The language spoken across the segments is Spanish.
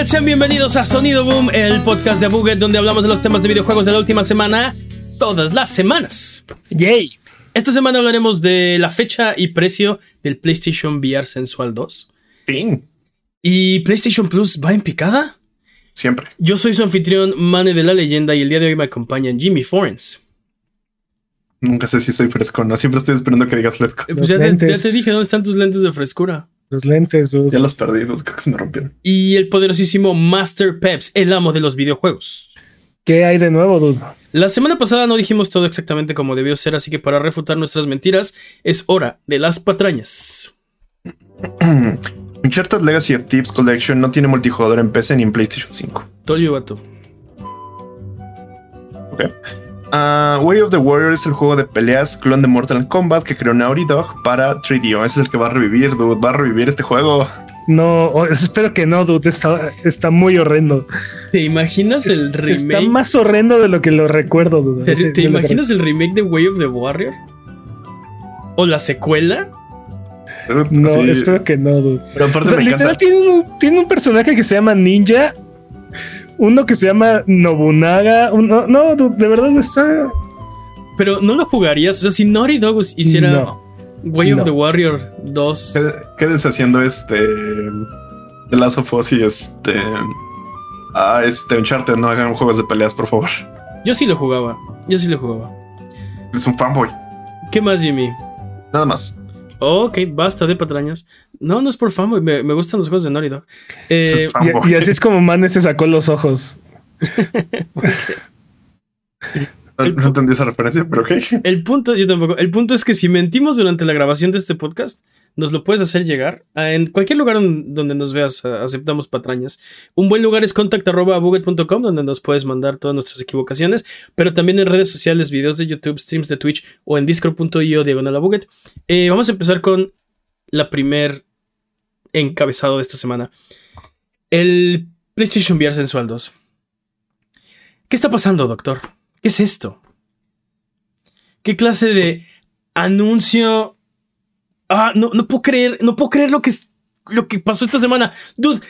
Hola Buget, sean bienvenidos a Sonido Boom, el podcast de Buget donde hablamos de los temas de videojuegos de la última semana, todas las semanas. Yay. Esta semana hablaremos de la fecha y precio del PlayStation VR Sensual 2. Fin. ¿Y PlayStation Plus va en picada? Siempre. Yo soy su anfitrión, Mane de la Leyenda, y el día de hoy me acompañan Jimmy Forens. Nunca sé si soy fresco, no. Siempre estoy esperando que digas fresco. Eh, Pues ya te, ya te dije dónde están tus lentes de frescura. Los lentes, dude. Ya los perdí, creo que se me rompieron. Y el poderosísimo Master Peps, el amo de los videojuegos. ¿Qué hay de nuevo, dude? La semana pasada no dijimos todo exactamente como debió ser, así que para refutar nuestras mentiras es hora de las patrañas. Uncharted Legacy of Thieves Collection no tiene multijugador en PC ni en PlayStation 5. Toyo vato. Ok. Ah, Way of the Warrior es el juego de peleas clon de Mortal Kombat que creó Naughty Dog para 3DO. Ese es el que va a revivir, dude. Va a revivir este juego. No, oh, espero que no, dude. Está, está muy horrendo. ¿Te imaginas Es- el remake? Está más horrendo de lo que lo recuerdo, dude. ¿Te, imaginas el remake de Way of the Warrior? ¿O la secuela? No, sí, espero que no, dude. pero O aparte sea, me literal encanta. tiene un, tiene un personaje que se llama Ninja, uno que se llama Nobunaga. un- no, de verdad está. Pero no lo jugarías. O sea, si Naughty Dog hiciera No. Way of no. the Warrior 2. Qué- Quédense haciendo este. The Last of Us y este. Ah, este Uncharted. No hagan juegos de peleas, por favor. Yo sí lo jugaba. Yo sí lo jugaba. Es un fanboy. ¿Qué más, Jimmy? Nada más. Ok, basta de patrañas. No, no es por fama. Me, me gustan los juegos de Naughty Dog. Eh, fanboy. Y, y así es como Mane se sacó los ojos. No, no entendí esa referencia, pero ok. El punto, yo tampoco. El punto es que si mentimos durante la grabación de este podcast, nos lo puedes hacer llegar. en cualquier lugar don- donde nos veas, aceptamos patrañas. Un buen lugar es contact.buget.com, donde nos puedes mandar todas nuestras equivocaciones, pero también en redes sociales, videos de YouTube, streams de Twitch o en discord.io diagonal a Buget. Eh, vamos a empezar con la primer encabezado de esta semana. El PlayStation VR Sensual 2. ¿Qué está pasando, doctor? ¿Qué es esto? ¿Qué clase de anuncio? Ah, no, no puedo creer, no puedo creer lo que, es- lo que pasó esta semana. Dude,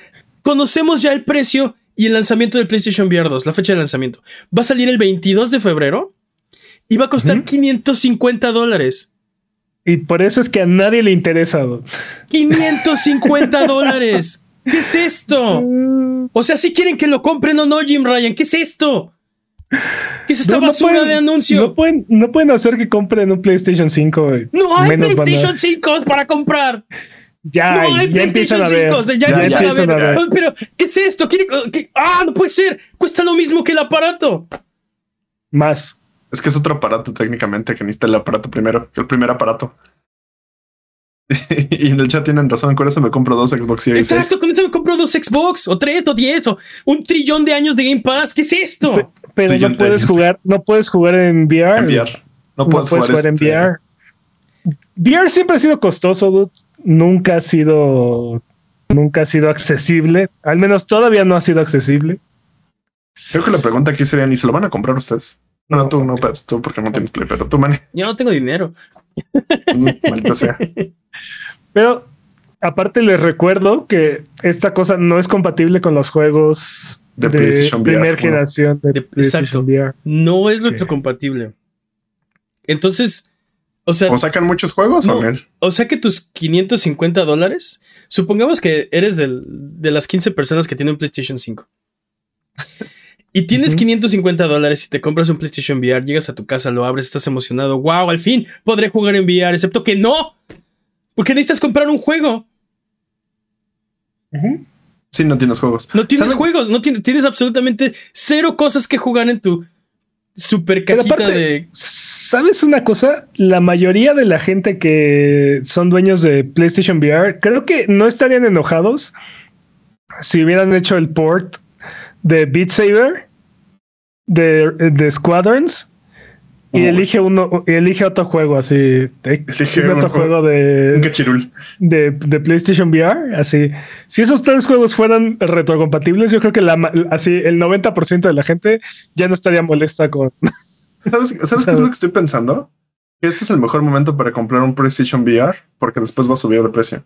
conocemos ya el precio y el lanzamiento del PlayStation VR 2, la fecha de lanzamiento. Va a salir el 22 de febrero y va a costar Ujú. 550 dólares. Y por eso es que a nadie le interesa, dude. 550 dólares. ¿Qué es esto? O sea, si quieren que lo compren o no, Jim Ryan, ¿qué es esto? ¿Qué es esta No, no basura pueden- de anuncio? No pueden, no pueden hacer que compren un PlayStation 5. güey. No hay a- PlayStation 5 para comprar. Ya, no hay ya empiezan PlayStation a ver. 5. o sea, ya, Ya, empiezan, ya a, ver. empiezan a ver. Pero, ¿qué es esto? ¿Quiere- qué? Ah, no puede ser. Cuesta lo mismo que el aparato. Más. Es que es otro aparato técnicamente que necesita el aparato primero, que el primer aparato. y en el chat tienen razón, con eso me compro dos Xbox Series. Exacto, con esto me compro dos Xbox, o tres, o diez, o un trillón de años de Game Pass. ¿Qué es esto? Pero no puedes jugar, no puedes jugar en VR. En. VR. No No puedes, jugar en este, VR. VR siempre ha sido costoso, dude. Nunca ha sido. Nunca ha sido accesible. Al menos todavía no ha sido accesible. Creo que la pregunta aquí sería: ¿ni se lo van a comprar ustedes? No, no, tú no, Peps, tú porque no tienes play, pero tú, man, Yo no tengo dinero. maldita sea. Pero aparte les recuerdo que esta cosa no es compatible con los juegos De PlayStation VR, primera ¿no? generación de, De- PlayStation exacto. VR. No es retrocompatible. Entonces, o sea, ¿O sacan muchos juegos No. o no? o sea que tus 550 dólares, supongamos que eres del- de las 15 personas que tienen un PlayStation 5. Y tienes Ujú. 550 dólares y te compras un PlayStation VR, llegas a tu casa, lo abres, estás emocionado. ¡Wow! Al fin podré jugar en VR, excepto que no. Porque necesitas comprar un juego. Sí, no tienes juegos. No tienes ¿Saben? juegos, no tienes, tienes absolutamente cero cosas que jugar en tu super cajita aparte, de. ¿sabes una cosa? La mayoría de la gente que son dueños de PlayStation VR, creo que no estarían enojados si hubieran hecho el port de Beat Saber, de, de Squadrons, y elige uno, y elige otro juego así. Elige un otro juego- juego Un de, cachirul. de, de PlayStation VR, así. Si esos tres juegos fueran retrocompatibles, yo creo que la, así el 90% de la gente ya no estaría molesta con. ¿Sabes, ¿sabes qué es lo que estoy pensando? Este es el mejor momento para comprar un PlayStation VR porque después va a subir de precio.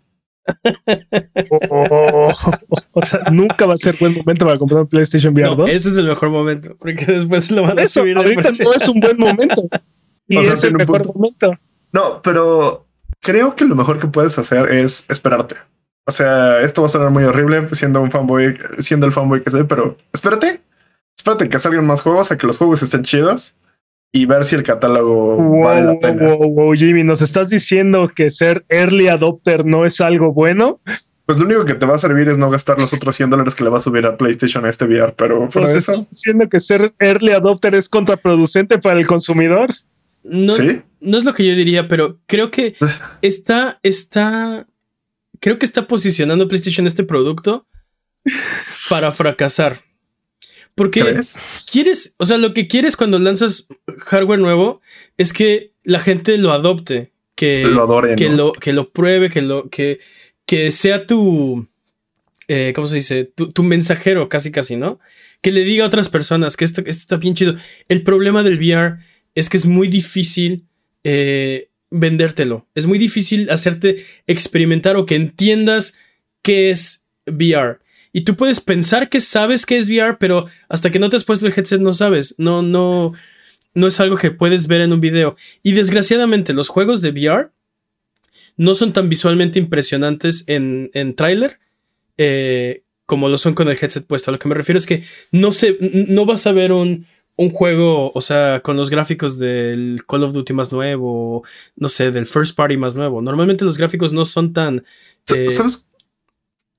O, o sea, nunca va a ser buen momento para comprar un PlayStation VR No, 2. ese es el mejor momento, porque después lo van a Eso, subir ahorita no es un buen momento. Y O sea, es el mejor punto. momento. No, pero creo que lo mejor que puedes hacer es esperarte. O sea, esto va a sonar muy horrible siendo un fanboy, siendo el fanboy que soy, pero espérate. Espérate que salgan más juegos, a que los juegos estén chidos y ver si el catálogo Wow, vale la wow, pena. wow, wow, Jimmy, ¿nos estás diciendo que ser early adopter no es algo bueno? Pues lo único que te va a servir es no gastar los otros 100 dólares que le va a subir a PlayStation a este VR, pero ¿Nos eso, estás diciendo que ser early adopter es contraproducente para el consumidor? No, sí. no es lo que yo diría, pero creo que está, está, creo que está posicionando PlayStation este producto para fracasar. Porque ¿Crees? quieres, o sea, lo que quieres cuando lanzas hardware nuevo es que la gente lo adopte, que Lo adoren. que ¿no? lo que lo pruebe, que lo que que sea tu eh, ¿cómo se dice? Tu, tu mensajero, casi casi, ¿no? Que le diga a otras personas que esto, esto está bien chido. El problema del VR es que es muy difícil eh, vendértelo. Es muy difícil hacerte experimentar o que entiendas qué es VR. Y tú puedes pensar que sabes qué es VR, pero hasta que no te has puesto el headset no sabes. No, no, no es algo que puedes ver en un video. Y desgraciadamente los juegos de VR no son tan visualmente impresionantes en, en tráiler eh, como lo son con el headset puesto. A lo que me refiero es que no, se, no vas a ver un, un juego, o sea, con los gráficos del Call of Duty más nuevo, no sé, del First Party más nuevo. Normalmente los gráficos no son tan, eh, ¿Sabes?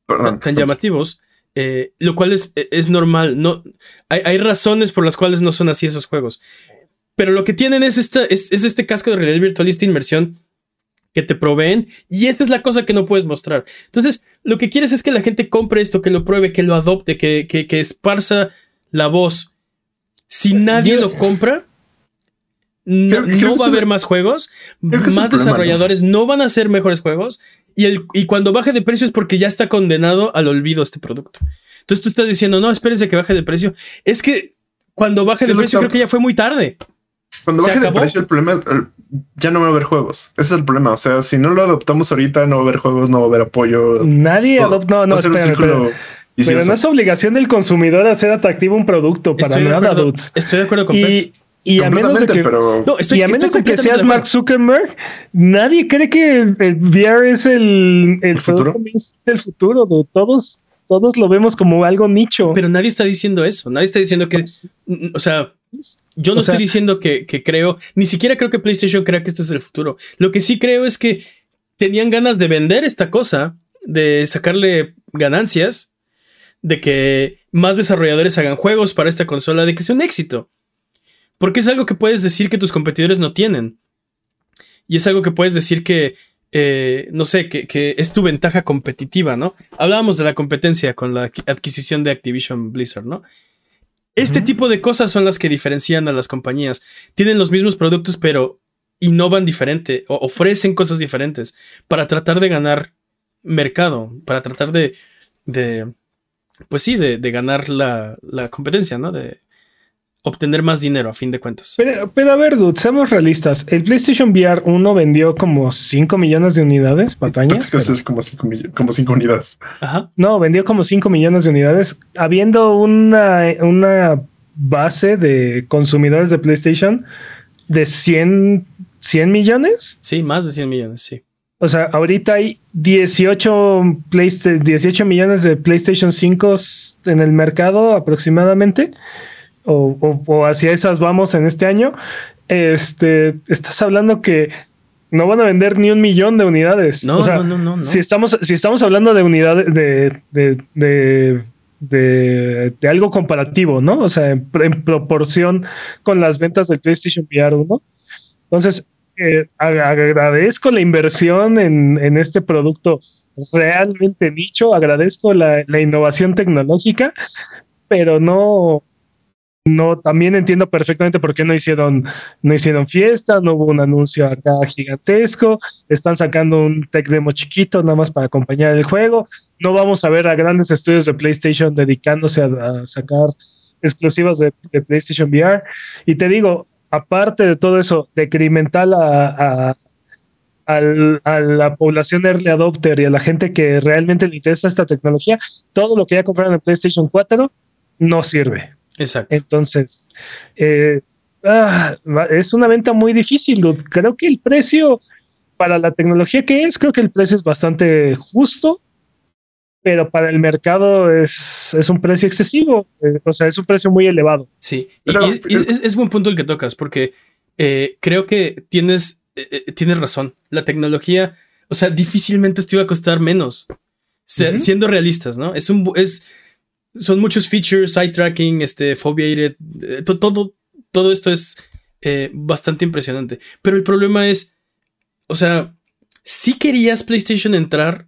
tan, tan llamativos, eh, lo cual es, es normal. No, hay, hay razones por las cuales no son así esos juegos. Pero lo que tienen es, esta, es, es este casco de realidad virtual y esta inmersión que te proveen y esta es la cosa que no puedes mostrar. Entonces, lo que quieres es que la gente compre esto, que lo pruebe, que lo adopte, que, que, que esparza la voz. Si nadie Yo- lo compra, no, Creo- creo no que va a haber más juegos, más problema, desarrolladores no van a hacer mejores juegos y, el, y cuando baje de precio es porque ya está condenado al olvido este producto. Entonces tú estás diciendo, no, espérense que baje de precio. Es que cuando baje Sí, de precio que- creo que ya fue muy tarde. Cuando ¿Se baje de precio, el problema el- ya no va a haber juegos. Ese es el problema. O sea, si no lo adoptamos ahorita, no va a haber juegos, no va a haber apoyo. Nadie adopta. No, no, espérame. Pero vicioso. no es obligación del consumidor hacer atractivo un producto para Estoy de, nada, acuerdo, estoy de acuerdo con Pep. Y, a menos de que. pero No, estoy, y a menos de que seas de Mark. Zuckerberg, nadie cree que el, el VR es el, el, ¿El futuro? del futuro. dude. Todos, todos lo vemos como algo nicho. Pero nadie está diciendo eso. Nadie está diciendo que. O sea, yo no O sea- estoy diciendo que, que creo. Ni siquiera creo que PlayStation crea que este es el futuro. Lo que sí creo es que tenían ganas de vender esta cosa, de sacarle ganancias, de que más desarrolladores hagan juegos para esta consola, de que sea un éxito. Porque es algo que puedes decir que tus competidores no tienen. Y es algo que puedes decir que, eh, no sé, que, que es tu ventaja competitiva, ¿no? Hablábamos de la competencia con la adqui- adquisición de Activision Blizzard, ¿no? Este tipo de cosas son las que diferencian a las compañías. Tienen los mismos productos, pero innovan diferente o ofrecen cosas diferentes para tratar de ganar mercado, para tratar de, de pues sí, de, de ganar la, la competencia, ¿no? De obtener más dinero a fin de cuentas. Pero, pero a ver, dude, seamos realistas. El PlayStation VR 1 vendió como 5 millones de unidades, que es como como cinco unidades. Ajá. No, vendió como 5 millones de unidades, habiendo una, una base de consumidores de PlayStation de 100, 100 millones. Sí, más de 100 millones, sí. O sea, ahorita hay 18, Playsta- 18 millones de PlayStation 5 en el mercado aproximadamente. O, o- o hacia esas vamos en este año. Este, estás hablando que no van a vender ni un millón de unidades. No, O sea, no, no, no, si estamos, si estamos hablando de unidades de, de, de, de, algo comparativo, ¿no? O sea, en, en proporción con las ventas del PlayStation VR 1. Entonces, eh, ag- agradezco la inversión en, en este producto realmente nicho, agradezco la, la innovación tecnológica, pero no, no, también entiendo perfectamente por qué no hicieron, no hicieron fiesta, no hubo un anuncio acá gigantesco, están sacando un tech demo chiquito nada más para acompañar el juego. No vamos a ver a grandes estudios de PlayStation dedicándose a, sacar exclusivas de, PlayStation VR. Y te digo, aparte de todo eso, detrimental a, a la población early adopter y a la gente que realmente le interesa esta tecnología, todo lo que ya compraron en PlayStation 4 no sirve. Exacto. Entonces, eh, ah, es una venta muy difícil. Creo que el precio para la tecnología que es, creo que el precio es bastante justo, pero para el mercado es, es un precio excesivo. Eh, o sea, es un precio muy elevado. Sí, y, es, es, buen punto el que tocas, porque eh, creo que tienes, tienes razón. La tecnología, o sea, difícilmente esto iba a costar menos. Siendo realistas, ¿no? Es un es son muchos features, eye tracking, este, foveated, eh, todo, todo esto es eh, bastante impresionante. Pero el problema es, o sea, si querías PlayStation entrar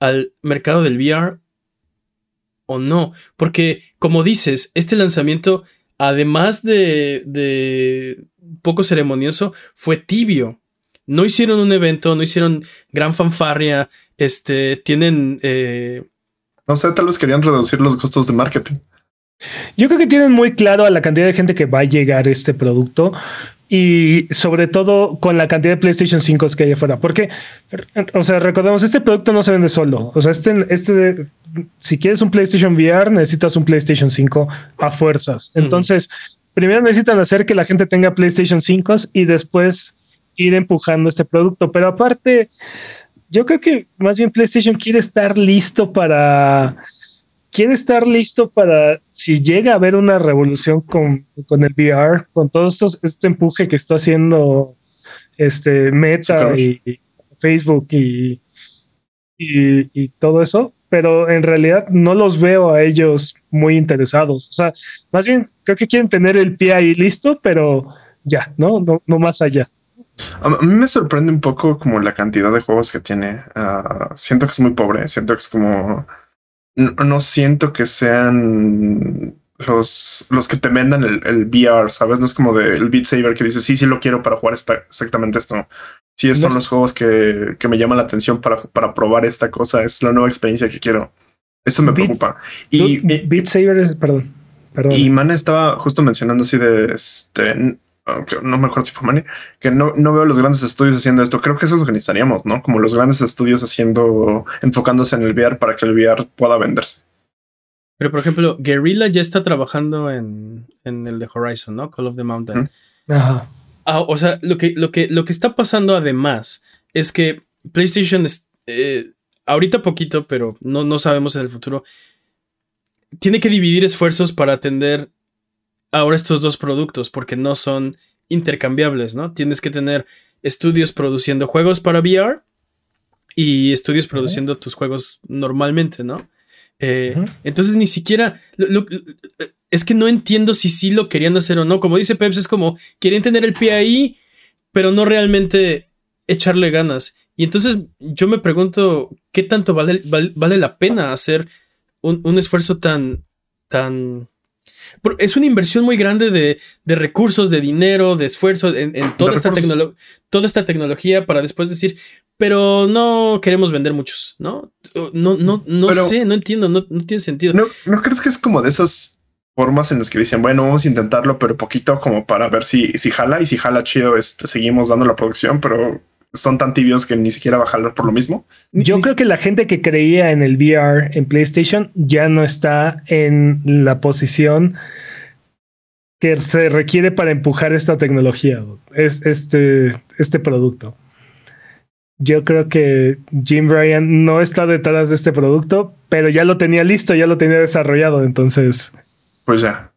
al mercado del VR o no, porque como dices, este lanzamiento, además de, de poco ceremonioso, fue tibio. No hicieron un evento, no hicieron gran fanfarria, este, tienen... Eh, no sé, tal vez querían reducir los costos de marketing. Yo creo que tienen muy claro a la cantidad de gente que va a llegar este producto y sobre todo con la cantidad de PlayStation 5 que hay afuera. Porque, o sea, recordemos, este producto no se vende solo. O sea, este, este, si quieres un PlayStation VR, necesitas un PlayStation 5 a fuerzas. Entonces, primero necesitan hacer que la gente tenga PlayStation 5 y después ir empujando este producto. Pero aparte, yo creo que más bien PlayStation quiere estar listo para. Quiere estar listo para si llega a haber una revolución con, con el VR, con todo esto, este empuje que está haciendo este Meta y, Facebook y, y, todo eso, pero en realidad no los veo a ellos muy interesados. O sea, más bien creo que quieren tener el pie ahí listo, pero ya, no, no, no más allá. A mí me sorprende un poco como la cantidad de juegos que tiene. Ah, siento que es muy pobre. Siento que es como. No, siento que sean los, los que te vendan el, el, VR, ¿sabes? No es como del Beat Saber que dice, sí, sí lo quiero para jugar exactamente esto. Sí, esos son los juegos que, que, me llaman la atención para, para probar esta cosa. Es la nueva experiencia que quiero. Eso me preocupa. Y Beat Saber es, perdón. Perdón. Y Man estaba justo mencionando así de este aunque no me acuerdo si fue Mani, que no, no veo los grandes estudios haciendo esto. Creo que eso es lo que necesitaríamos, ¿no? Como los grandes estudios haciendo, enfocándose en el VR para que el VR pueda venderse. Pero por ejemplo, Guerrilla ya está trabajando en, en el de Horizon, ¿no? Call of the Mountain. Ajá. Ah, o sea, lo que, lo, que, lo que está pasando además es que PlayStation es, eh, ahorita poquito, pero no, no sabemos en el futuro, tiene que dividir esfuerzos para atender ahora estos dos productos porque no son intercambiables, ¿no? Tienes que tener estudios produciendo juegos para VR y estudios produciendo tus juegos normalmente, ¿no? Eh, entonces ni siquiera... es que no entiendo si sí lo querían hacer o no. Como dice Peps, es como quieren tener el pie ahí, pero no realmente echarle ganas. Y entonces yo me pregunto, ¿qué tanto vale, vale, la pena hacer un, un esfuerzo tan, tan es una inversión muy grande de, recursos, de dinero, de esfuerzo en, toda, esta toda esta tecnología para después decir, pero no queremos vender muchos, ¿no? No, no, no sé, no entiendo, no, tiene sentido. ¿no, ¿No crees que es como de esas formas en las que dicen, bueno, vamos a intentarlo, pero poquito como para ver si, si jala y si jala chido, este, seguimos dando la producción, pero son tan tibios que ni siquiera va a jalar por lo mismo. Yo creo que la gente que creía en el VR en PlayStation ya no está en la posición que se requiere para empujar esta tecnología, es este, este producto. Yo creo que Jim Ryan no está detrás de este producto, pero ya lo tenía listo, ya lo tenía desarrollado, entonces. Pues ya.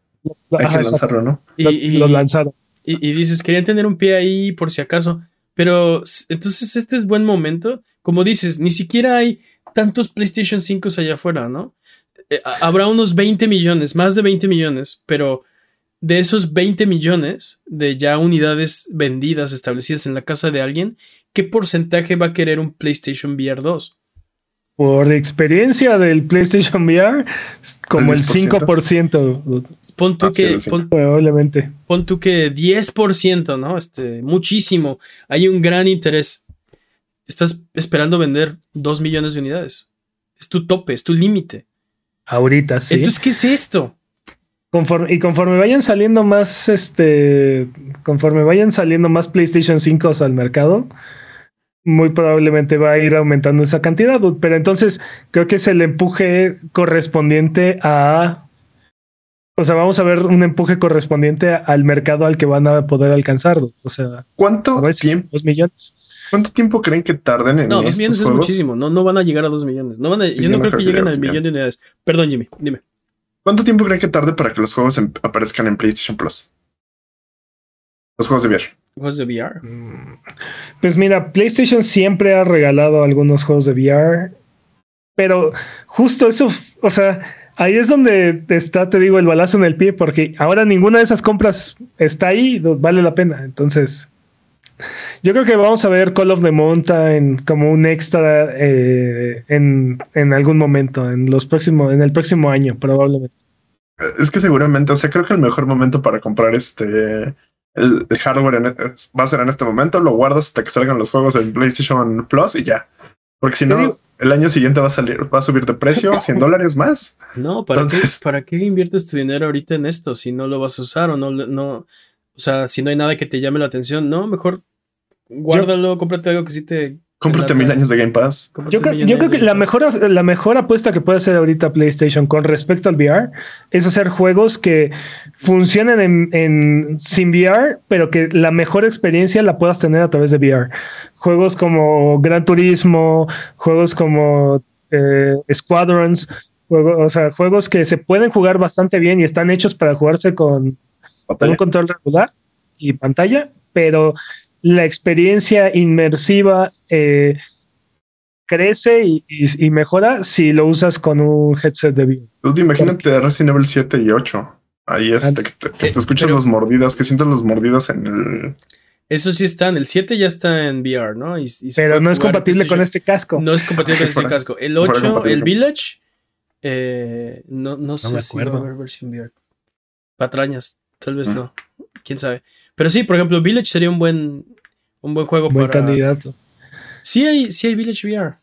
Hay que lanzarlo, ¿no? Y, lo, lanzaron. Y, y, dices, querían tener un pie ahí por si acaso. Pero entonces este es buen momento. Como dices, ni siquiera hay tantos PlayStation 5 allá afuera, ¿no? Eh, habrá unos 20 millones, más de 20 millones, pero de esos 20 millones de ya unidades vendidas, establecidas en la casa de alguien, ¿qué porcentaje va a querer un PlayStation VR 2? Por experiencia del PlayStation VR, como el, 5%. Pon tú que, probablemente. Pon tú que 10%, ¿no? Este, muchísimo. Hay un gran interés. Estás esperando vender 2 millones de unidades. Es tu tope, es tu límite. Ahorita, sí. Entonces, ¿qué es esto? Conforme, y conforme vayan saliendo más, este, conforme vayan saliendo más PlayStation 5 al mercado, muy probablemente va a ir aumentando esa cantidad, pero entonces creo que es el empuje correspondiente a o sea, vamos a ver un empuje correspondiente al mercado al que van a poder alcanzar. O sea, ¿cuánto tiempo? Dos millones. ¿Cuánto tiempo creen que tarden en No, dos millones es muchísimo. No, no van a llegar a dos millones. No van a, yo no creo que lleguen al millón de unidades. Perdón, Jimmy, dime. ¿Cuánto tiempo creen que tarde para que los juegos em, aparezcan en PlayStation Plus? Los juegos de VR. ¿Juegos de VR? Mm, pues mira, PlayStation siempre ha regalado algunos juegos de VR. Pero justo eso, o sea, ahí es donde está, te digo, el balazo en el pie, porque ahora ninguna de esas compras está ahí, vale la pena. Entonces, yo creo que vamos a ver Call of the Mountain como un extra eh, en, en, algún momento, en los próximos, en el próximo año, probablemente. Es que seguramente, o sea, creo que el mejor momento para comprar este el, hardware va a ser en este momento, lo guardas hasta que salgan los juegos en PlayStation Plus y ya. Porque si no, el año siguiente va a salir, va a subir de precio 100 dólares más. No, ¿para, qué, ¿para qué inviertes tu dinero ahorita en esto si no lo vas a usar o no, no, o sea, si no hay nada que te llame la atención? No, mejor guárdalo, cómprate algo que sí te Cómprate mil años de Game Pass. Yo, creo que la mejor, la mejor apuesta que puede hacer ahorita PlayStation con respecto al VR es hacer juegos que funcionen en, en, sin VR, pero que la mejor experiencia la puedas tener a través de VR. Juegos como Gran Turismo, juegos como eh, Squadrons, o sea, juegos que se pueden jugar bastante bien y están hechos para jugarse con, con un control regular y pantalla, pero la experiencia inmersiva eh, crece y, mejora si lo usas con un headset de VR. imagínate Resident Evil 7 y 8. Ahí este, que te, eh, escuchas las mordidas, que sientes las mordidas en el. Eso sí está en el 7 ya está en VR, ¿no? pero no es compatible con este casco. No es compatible con este casco. El 8, el Village, eh, no, no, sé si va a haber versión VR. Patrañas, tal vez mm. no. Quién sabe. Pero sí, por ejemplo, Village sería un buen, un buen juego buen candidato. Sí hay, sí hay Village VR,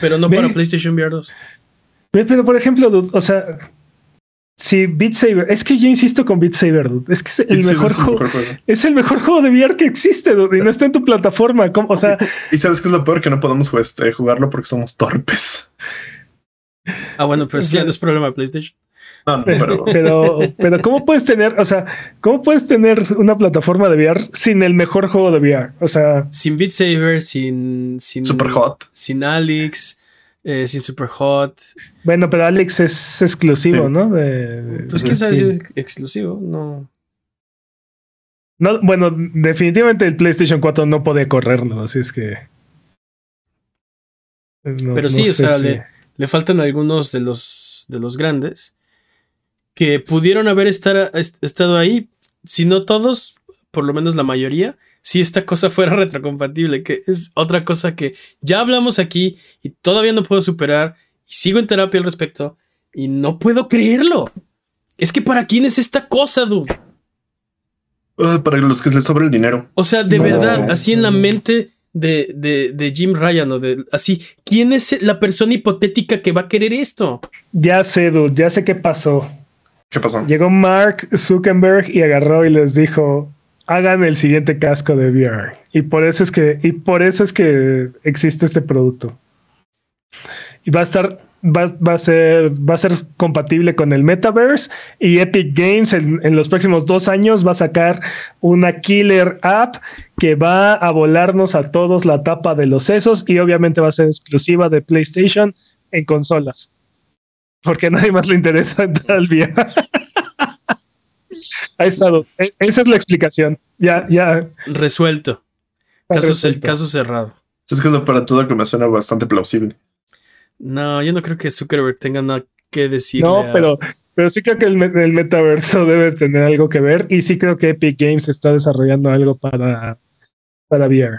pero no para PlayStation VR 2. Pero, por ejemplo, o sea, si Beat Saber, es que yo insisto con Beat Saber, es que es el, mejor, juego, es el mejor juego de VR que existe, y no está en tu plataforma. O sea, y sabes que es lo peor que no podemos este, jugarlo porque somos torpes. Ah, bueno, pero eso ya no es problema de PlayStation. pero... pero, ¿cómo puedes tener, o sea, cómo puedes tener una plataforma de VR sin el mejor juego de VR? O sea, sin Beat Saber, sin, sin Super Hot, sin Alex, eh, sin Super Hot. Bueno, pero Alex es exclusivo, ¿no? pues quién sabe si es exclusivo, no. No, bueno, definitivamente el PlayStation 4 no puede correrlo, así es que. pero sí, o sea, le, le faltan algunos de los de los grandes que pudieron haber estar, estado ahí, si no todos, por lo menos la mayoría, si esta cosa fuera retrocompatible, que es otra cosa que ya hablamos aquí y todavía no puedo superar y sigo en terapia al respecto y no puedo creerlo. Es que para quién es esta cosa, dude. Ah, para los que les sobra el dinero. O sea, de verdad, así en la mente de, de, de, Jim Ryan o de así, ¿quién es la persona hipotética que va a querer esto? Ya sé, dude, ya sé qué pasó. ¿Qué pasó? Llegó Mark Zuckerberg y agarró y les dijo, hagan el siguiente casco de VR. Y por eso es que, y por eso es que existe este producto. Y va a estar, va, a ser, va a ser compatible con el metaverse. Y Epic Games en, en, los próximos dos años va a sacar una killer app que va a volarnos a todos la tapa de los sesos. Y obviamente va a ser exclusiva de PlayStation en consolas porque a nadie más le interesa entrar al VR. ha estado. E, esa es la explicación. Ya, ya. Resuelto. Caso, El caso cerrado. Es que es para todo que me suena bastante plausible. No, yo no creo que Zuckerberg tenga nada que decir. No, pero, pero sí creo que el, el, metaverso debe tener algo que ver. Y sí creo que Epic Games está desarrollando algo para, para VR.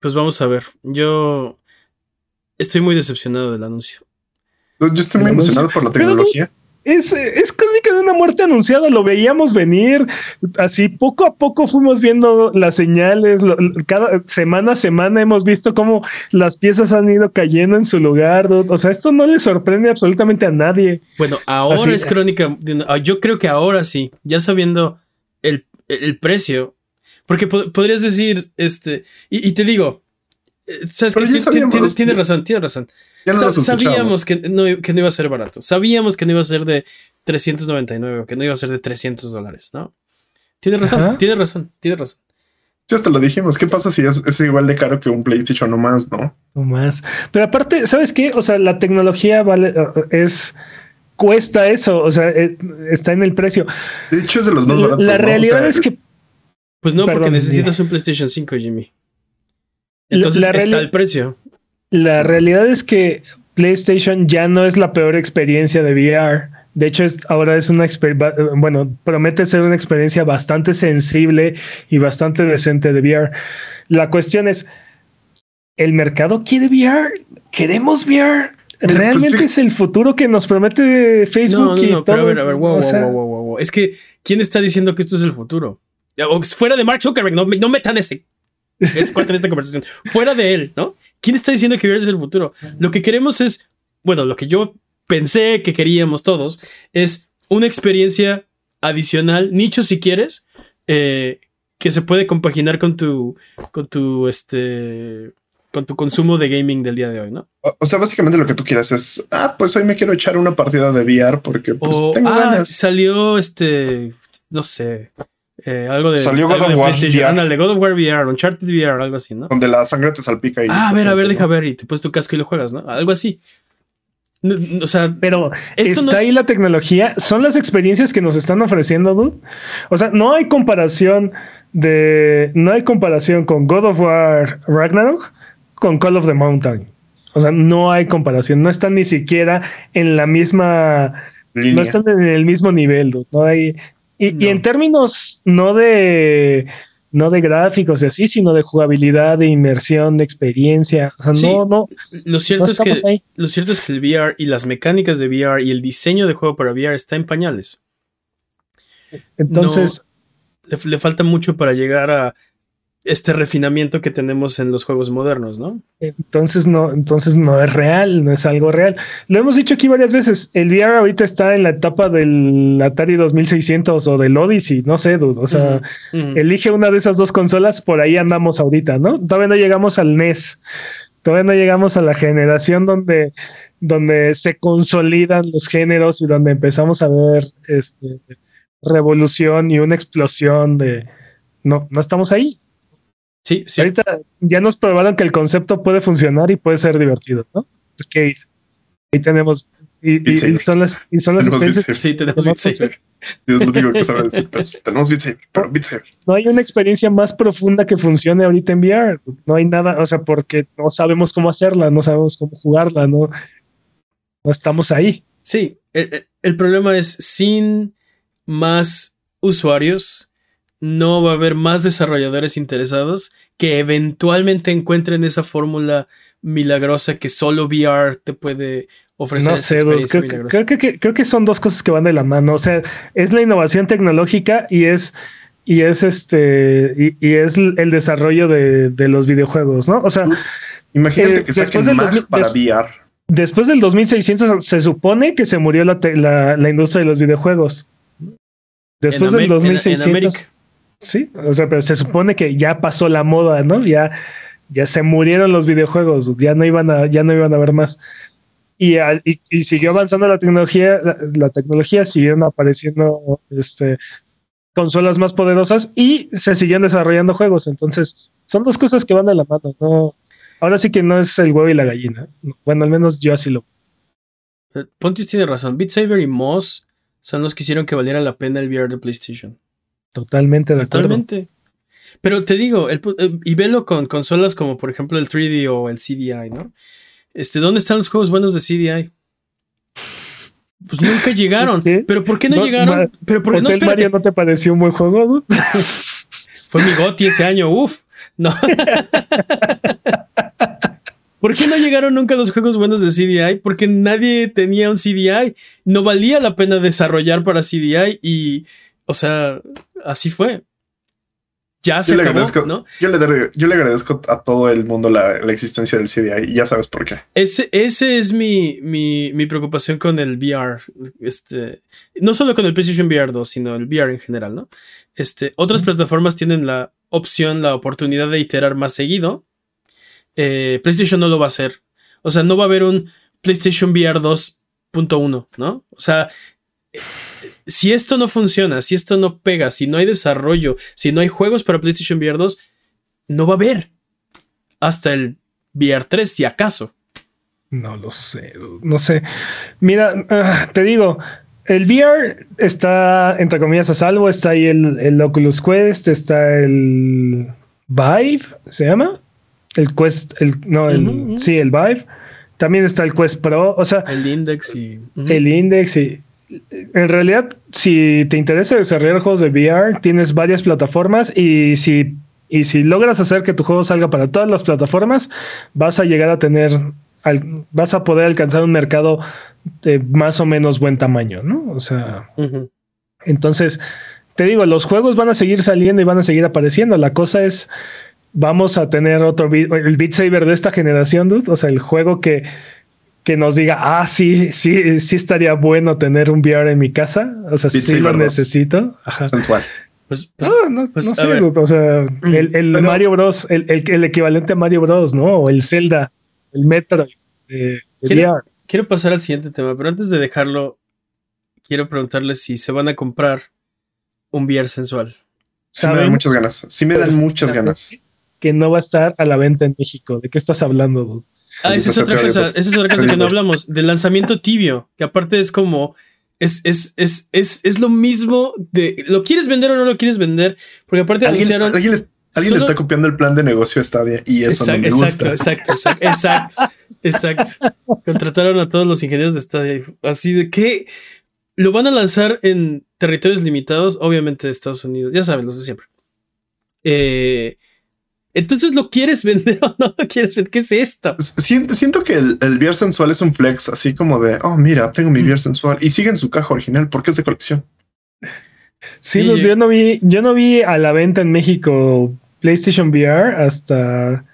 Pues vamos a ver. Yo estoy muy decepcionado del anuncio. Yo estoy muy emocionado por la tecnología. Es, es crónica de una muerte anunciada, lo veíamos venir, así poco a poco fuimos viendo las señales, cada semana a semana hemos visto cómo las piezas han ido cayendo en su lugar, o sea, esto no le sorprende absolutamente a nadie. Bueno, ahora es crónica, ah, yo creo que ahora sí, ya sabiendo el, el precio, Porque po- podrías decir, este, y, y te digo, eh, sabes que tienes, tienes razón, tienes razón. Ya no Sa- los sabíamos que no, que no iba a ser barato. Sabíamos que no iba a ser de 399 o que no iba a ser de 300 dólares, ¿no? Tienes razón, Ajá. tienes razón, tienes razón. Sí, hasta lo dijimos. ¿Qué pasa si es, es igual de caro que un PlayStation o más, no? No más. Pero aparte, ¿sabes qué? O sea, la tecnología vale, uh, es cuesta eso, o sea, es- está en el precio. De hecho, es de los más baratos. la ¿no? O realidad sea, es que Pues no, porque Perdón, necesitas un PlayStation 5, Jimmy. Entonces la está el precio. La realidad es que PlayStation ya no es la peor experiencia de VR. De hecho, es, ahora es una experiencia, bueno, promete ser una experiencia bastante sensible y bastante decente de VR. La cuestión es, ¿el mercado quiere VR? ¿Queremos VR? Mira, ¿Realmente pues, es el futuro que nos promete Facebook No, no, y no, todo? pero a ver, a ver, wow, wow, sea, wow, wow. Es que, ¿quién está diciendo que esto es el futuro? Fuera de Mark Zuckerberg, no, no metan ese, ese cuate en esta conversación. Fuera de él, ¿no? ¿Quién está diciendo que VR es el futuro? Lo que queremos es, bueno, lo que yo pensé que queríamos todos es una experiencia adicional, nicho si quieres, eh, que se puede compaginar con tu, con tu, este, con tu consumo de gaming del día de hoy, ¿no? O, o sea, básicamente lo que tú quieras es, ah, pues hoy me quiero echar una partida de VR porque pues, O tengo ah, ganas. salió este, no sé, eh, algo de, Salió algo God of de War. Ándale, God of War VR, Uncharted VR, algo así, ¿no? Donde la sangre te salpica y. Ah, a ver, a ver, deja ver y te pones tu casco y lo juegas, ¿no? Algo así. No, no, o sea, Pero Esto está no es- ahí la tecnología, son las experiencias que nos están ofreciendo, dude. O sea, no hay comparación de, no hay comparación con God of War Ragnarok con Call of the Mountain. O sea, no hay comparación, no están ni siquiera en la misma, Línea. no están en el mismo nivel, dude. No hay, y, en términos no de, no de gráficos y así, sino de jugabilidad, de inmersión, de experiencia. O sea, Sí. no, no, lo cierto no es que ahí. lo cierto es que el VR y las mecánicas de VR y el diseño de juego para VR está en pañales. Entonces, Le, le falta mucho para llegar a este refinamiento que tenemos en los juegos modernos, ¿no? Entonces no, entonces no es real, no es algo real. Lo hemos dicho aquí varias veces. El VR ahorita está en la etapa del Atari 2600 o del Odyssey, no sé, dude. O sea, elige una de esas dos consolas, por ahí andamos ahorita, ¿no? Todavía no llegamos al NES. Todavía no llegamos a la generación donde, donde se consolidan los géneros y donde empezamos a ver este, revolución y una explosión de. No, no estamos ahí. Sí, sí. Ahorita ya nos probaron que el concepto puede funcionar y puede ser divertido, ¿no? Ok. Ahí tenemos. Y, y- y son las, y son las experiencias. Sí, tenemos ¿Cómo Beat Saber. Es lo único que sabe decir. pero sí, tenemos Beat Saber, pero Beat Saber. No hay una experiencia más profunda que funcione ahorita en VR. No hay nada, o sea, porque no sabemos cómo hacerla, no sabemos cómo jugarla, no, no estamos ahí. Sí, el, el- el problema es sin más usuarios, no va a haber más desarrolladores interesados que eventualmente encuentren esa fórmula milagrosa que solo VR te puede ofrecer. No sé, creo, creo que, creo que son dos cosas que van de la mano. O sea, es la innovación tecnológica y es y es este y, y es el desarrollo de, de los videojuegos, ¿no? O sea, Imagínate Eh, que después del Mac 2000 para des- VR. después del 2600 se supone que se murió la, la, la industria de los videojuegos. Después En del Amé- en- en 2600 América. Sí, o sea, pero se supone que ya pasó la moda, ¿no? Ya, ya se murieron los videojuegos, ya no iban a, ya no iban a ver más. Y, siguió avanzando la tecnología, la, tecnología siguieron apareciendo este, consolas más poderosas y se siguen desarrollando juegos. Entonces, son dos cosas que van de la mano, ¿no? Ahora sí que no es el huevo y la gallina. Bueno, al menos yo así lo. Eh, Pontius tiene razón. Beat Saber y Moss son los que hicieron que valiera la pena el VR de PlayStation. Totalmente de acuerdo. Totalmente. Pero te digo, el eh, y velo con consolas como por ejemplo el 3D o el CDI, ¿no? Este, ¿dónde están los juegos buenos de CDI? Pues nunca llegaron. ¿Qué? ¿Pero por qué no, No, llegaron? Ma- Pero por, no, ¿Hotel espérate. Mario no te pareció un buen juego? dude? Fue mi GOTY ese año, uf. No. ¿Por qué no llegaron nunca los juegos buenos de CDI? Porque nadie tenía un CDI. No valía la pena desarrollar para CDI y, o sea, así fue. Ya se Yo le, acabó, agradezco, ¿no? yo, le, yo le agradezco a todo el mundo la, la existencia del CDI y ya sabes por qué. Ese, ese es mi, mi, mi preocupación con el VR. Este, no solo con el PlayStation VR 2, sino el VR en general, ¿no? Este, otras plataformas tienen la opción la oportunidad de iterar más seguido, eh, PlayStation no lo va a hacer. O sea, no va a haber un PlayStation VR 2.1, ¿no? O sea, si esto no funciona, si esto no pega, si no hay desarrollo, si no hay juegos para PlayStation VR 2, no va a haber hasta el VR 3, si acaso. No lo sé, no sé. Mira, ah, te digo, el VR está, entre comillas, a salvo. Está ahí el, el Oculus Quest, está el Vive, ¿se llama? El Quest, el, no, el, sí, el Vive. También está el Quest Pro, o sea. El Index y. El Index y. En realidad, si te interesa desarrollar juegos de VR, tienes varias plataformas y si, y si logras hacer que tu juego salga para todas las plataformas, vas a llegar a tener, vas a poder alcanzar un mercado de más o menos buen tamaño, ¿no? O sea, entonces, te digo, los juegos van a seguir saliendo y van a seguir apareciendo. La cosa es, vamos a tener otro, el Beat Saber de esta generación, dude, o sea, el juego que que nos diga, ah, sí, sí, sí estaría bueno tener un VR en mi casa. O sea, sí lo necesito. Ajá. Sensual. Pues, pues ah, no, pues, no sé, o sea, mm, el, el Mario Bros, el, el, equivalente a Mario Bros, ¿no? O el Zelda, el Metro de, quiero, quiero, pasar al siguiente tema, pero antes de dejarlo, quiero preguntarles si se van a comprar un VR sensual. Sí me dan muchas ganas. Sí me dan muchas ganas. Que no va a estar a la venta en México. ¿De qué estás hablando, dude? Ah, esa es otra cosa, esa es otra cosa que no hablamos, del lanzamiento tibio, que aparte es como, es, es, es, es, es lo mismo de, ¿lo quieres vender o no lo quieres vender? Porque aparte ¿Alguien, anunciaron... Alguien, alguien está copiando el plan de negocio a Stadia y eso exacto, no me gusta. Exacto, exacto, exacto, exacto. Contrataron a todos los ingenieros de Stadia, así de que lo van a lanzar en territorios limitados, obviamente de Estados Unidos, ya saben, los de siempre. Eh, entonces, ¿lo quieres vender o no lo quieres vender? ¿Qué es esto? Siento, siento que el, el VR sensual es un flex, así como de, oh, mira, tengo mi VR sensual y sigue en su caja original porque es de colección. Sí, yo no vi, yo no vi a la venta en México PlayStation VR hasta,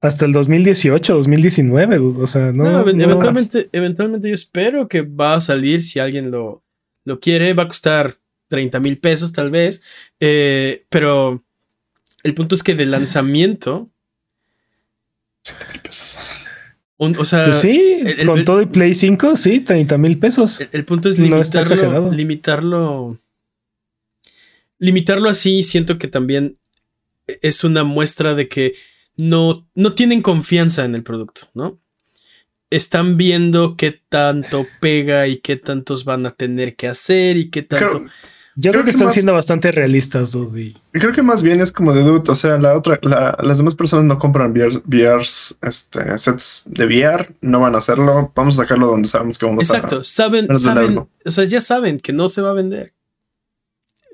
hasta el 2018, 2019. O sea, no. eventualmente, eventualmente yo espero que va a salir si alguien lo, lo quiere. Va a costar 30 mil pesos tal vez. Eh, pero el punto es que de lanzamiento. o sea, pues sí, con todo el Play 5, sí, 30 mil pesos. El, punto es limitarlo, limitarlo. Limitarlo así, siento que también es una muestra de que no, no tienen confianza en el producto, ¿no? Están viendo qué tanto pega y qué tantos van a tener que hacer y qué tanto. Yo creo, que, están siendo bastante realistas, Dudy. Creo que más bien es como de dude, o sea, la otra, las demás personas no compran VR, este, sets de VR, no van a hacerlo, vamos a sacarlo donde sabemos que vamos Exacto, a Exacto, saben, saben, o sea, ya saben que no se va a vender.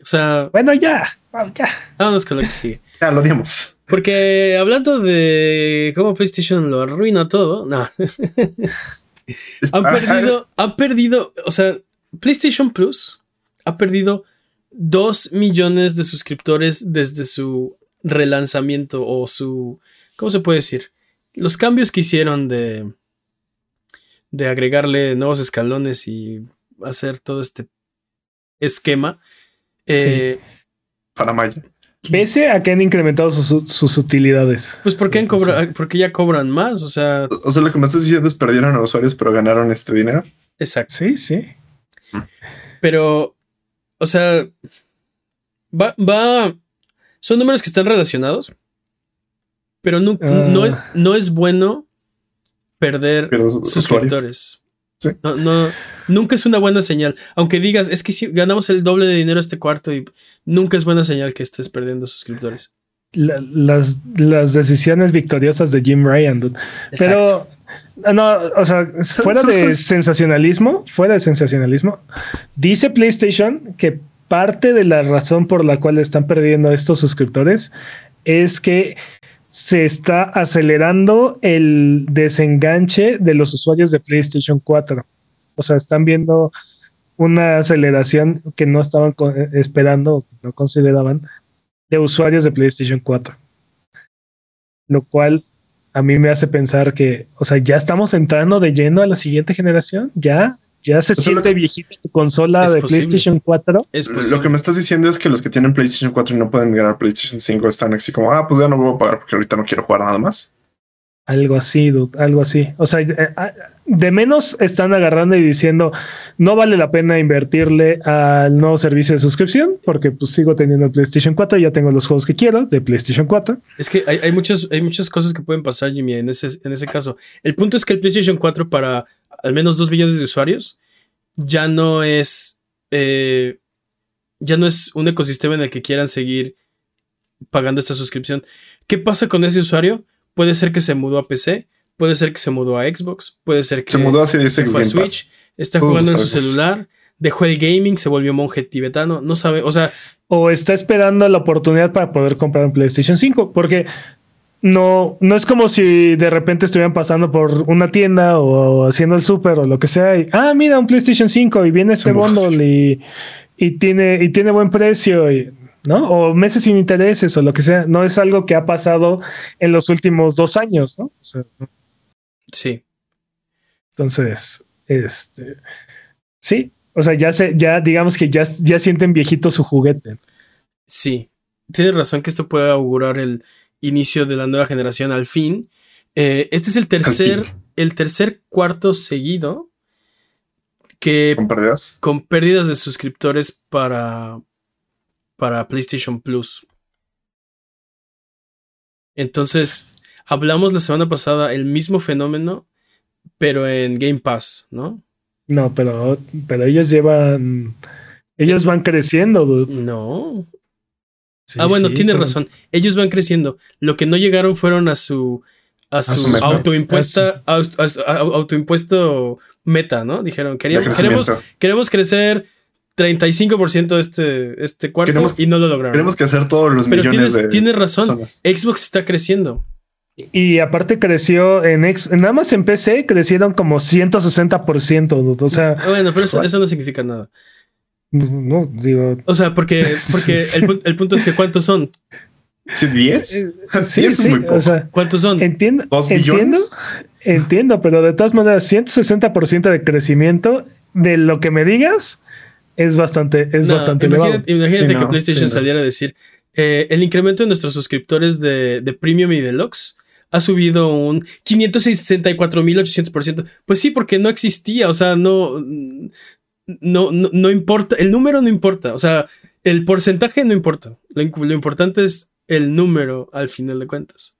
O sea, bueno, ya, ya. Vámonos con lo que sigue. ya lo dimos. Porque hablando de cómo PlayStation lo arruina todo, no. han perdido, han perdido, o sea, PlayStation Plus ha perdido 2 millones de suscriptores desde su relanzamiento o su... ¿Cómo se puede decir? Los cambios que hicieron de, de agregarle nuevos escalones y hacer todo este esquema. Eh, Para Maya. Pese a que han incrementado sus, utilidades. Pues porque, han porque ya cobran más, o sea... O sea, lo que me estás diciendo es perdieron a usuarios pero ganaron este dinero. Exacto. Sí, sí. Pero o sea, va, va, son números que están relacionados, pero no, ah. no, es bueno perder suscriptores. No, nunca es una buena señal. Aunque digas, es que si ganamos el doble de dinero este cuarto y nunca es buena señal que estés perdiendo suscriptores. las, las, decisiones victoriosas de Jim Ryan. Pero Ah, no, o sea, fuera de sensacionalismo, fuera de sensacionalismo, dice PlayStation que parte de la razón por la cual están perdiendo estos suscriptores es que se está acelerando el desenganche de los usuarios de PlayStation 4. O sea, están viendo una aceleración que no estaban esperando o que no consideraban de usuarios de PlayStation 4. Lo cual a mí me hace pensar que, o sea, ya estamos entrando de lleno a la siguiente generación, ya, ya se Eso siente que- viejita tu consola Es de posible. PlayStation 4. Es Lo que me estás diciendo es que los que tienen PlayStation 4 y no pueden ganar PlayStation 5 están así como, ah, pues ya no voy a pagar porque ahorita no quiero jugar nada más. Algo así, algo así. O sea, eh, ah, de menos están agarrando y diciendo, no vale la pena invertirle al nuevo servicio de suscripción porque pues sigo teniendo el PlayStation 4 y ya tengo los juegos que quiero de PlayStation 4. Es que hay, hay, muchas, hay muchas cosas que pueden pasar, Jimmy, en ese, en ese caso. El punto es que el PlayStation 4 para al menos 2 millones de usuarios ya no es. eh, ya no es un ecosistema en el que quieran seguir pagando esta suscripción. ¿Qué pasa con ese usuario? Puede ser que se mudó a PC, puede ser que se mudó a Xbox, puede ser que Se mudó se fue a Game Pass. Switch, está Todos jugando en su sabemos. celular, dejó el gaming, se volvió monje tibetano, no sabe, o sea, O está esperando la oportunidad para poder comprar un PlayStation 5 porque no, no es como si de repente estuvieran pasando por una tienda o haciendo el súper o lo que sea y, ah, mira, un PlayStation 5 y viene este bundle y, y tiene, y tiene buen precio y, ¿no? O meses sin intereses o lo que sea. No es algo que ha pasado en los últimos dos años, ¿no? O sea, sí. entonces, este, sí, o sea, ya se, ya digamos que ya, ya sienten viejito su juguete. Sí, tienes razón que esto puede augurar el inicio de la nueva generación al fin. Eh, este es el tercer, el tercer cuarto seguido que ¿Con pérdidas? con pérdidas de suscriptores para, para PlayStation Plus. Entonces, hablamos la semana pasada el mismo fenómeno, pero en Game Pass, ¿no? No, pero, pero ellos llevan, ellos van creciendo. dude. No. Sí, ah, bueno, sí, tienes pero- razón. Ellos van creciendo. Lo que no llegaron fueron a su a su, su meta. autoimpuesta autoimpuesto meta, ¿no? Dijeron, queremos, crecimiento. queremos crecer 35% este, este cuarto Queremos- y no lo lograron. Tenemos que hacer todos los Pero millones tienes, de tienes razón. personas. Xbox está creciendo. Y aparte creció en ex, nada más en PC crecieron como 160%. dude. O sea, Ah, Bueno, pero eso, eso no significa nada. no digo. O sea, porque, porque el, pu- el punto es que ¿cuántos son? ¿Sí, 10? eh, 10 Sí, es sí, muy poco. o sea, ¿Cuántos son? entiendo. ¿Dos entiendo, billones? entiendo, pero de todas maneras, 160% de crecimiento de lo que me digas es bastante, es No, bastante elevado. imagínate, imagínate que PlayStation sí, no. saliera a decir eh, el incremento de nuestros suscriptores de, de Premium y Deluxe ha subido un 564.800%. Pues sí, porque no existía, o sea, no, no, no, no importa, el número no importa, o sea, el porcentaje no importa, lo, lo importante es el número al final de cuentas.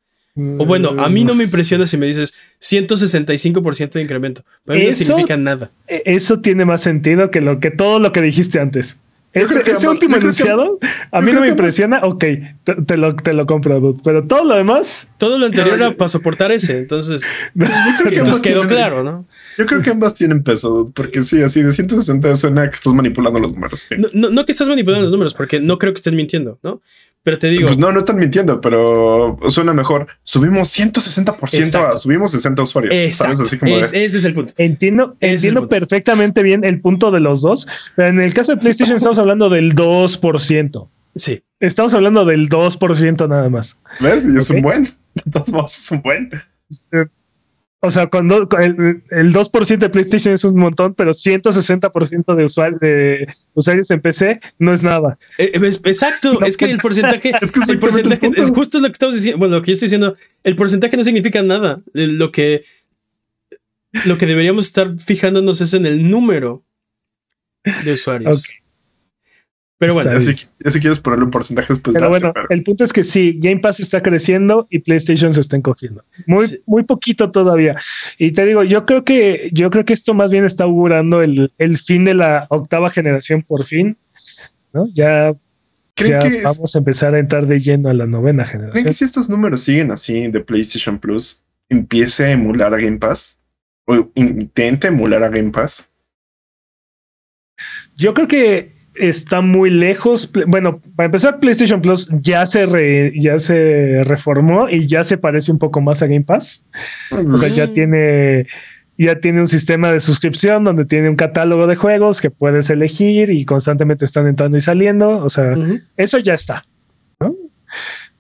O bueno, a mí no me impresiona si me dices 165% de incremento, para mí no Eso- significa nada. E- Eso tiene más sentido que lo que todo lo que dijiste antes. Ese, ese ambas- último que- enunciado a mí no me impresiona. Ok, te, te lo, te lo compro, dude. Pero todo lo demás, Todo lo anterior No, era yo- para soportar ese, entonces, Yo creo que entonces quedó tienen- claro, ¿no? Yo creo que ambas tienen peso, porque sí, así de 160 suena que estás manipulando los números. sí. No, no, no que estás manipulando los números, porque no creo que estén mintiendo, ¿no? Pero te digo, Pues no, no están mintiendo, pero suena mejor. Subimos 160% a Exacto. subimos 60 usuarios. exacto, ¿Sabes? Así como de- es- ese es el punto. entiendo, Ese entiendo punto. perfectamente bien el punto de los dos. Pero en el caso de PlayStation estamos hablando del 2%. Sí, Estamos hablando del 2% nada más. ¿Ves? Y es Ok. un buen. De todos modos, es un buen. O sea, cuando con el, el 2% de PlayStation es un montón, pero 160% de, usuarios de usuarios en PC no es nada. Eh, eh, es- exacto, No, es que el porcentaje, Es que el porcentaje es justo lo que estamos diciendo, bueno, lo que yo estoy diciendo, el porcentaje no significa nada, Eh, lo que lo que deberíamos estar fijándonos es en el número de usuarios. Ok. Pero bueno, Ya si, ya si quieres ponerle un porcentaje, pues Pero date, bueno, pero- el punto es que sí, Game Pass está creciendo y PlayStation se está encogiendo. Muy, Sí. muy poquito todavía. Y te digo, yo creo que, yo creo que esto más bien está augurando el, el fin de la octava generación por fin. ¿no? Ya, ¿Creen, ya que es- vamos a empezar a entrar de lleno a la novena ¿Creen generación. que si estos números siguen así de PlayStation Plus, empiece a emular a Game Pass? ¿O intente emular a Game Pass? Yo creo que está muy lejos. Bueno, para empezar, PlayStation Plus ya se re- ya se reformó y ya se parece un poco más a Game Pass. O sea, ya tiene, ya tiene un sistema de suscripción donde tiene un catálogo de juegos que puedes elegir y constantemente están entrando y saliendo. O sea, eso ya está. ¿no?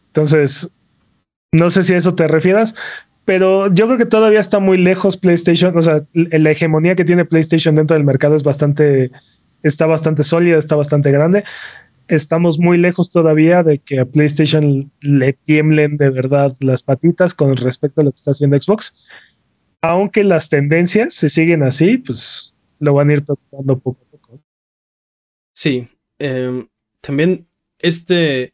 Entonces, no sé si a eso te refieras, pero yo creo que todavía está muy lejos PlayStation. O sea, la hegemonía que tiene PlayStation dentro del mercado es bastante, está bastante sólida, está bastante grande. Estamos muy lejos todavía de que a PlayStation le tiemblen de verdad las patitas con respecto a lo que está haciendo Xbox. Aunque las tendencias se siguen así, pues lo van a ir preocupando poco a poco. Sí. Em, también este,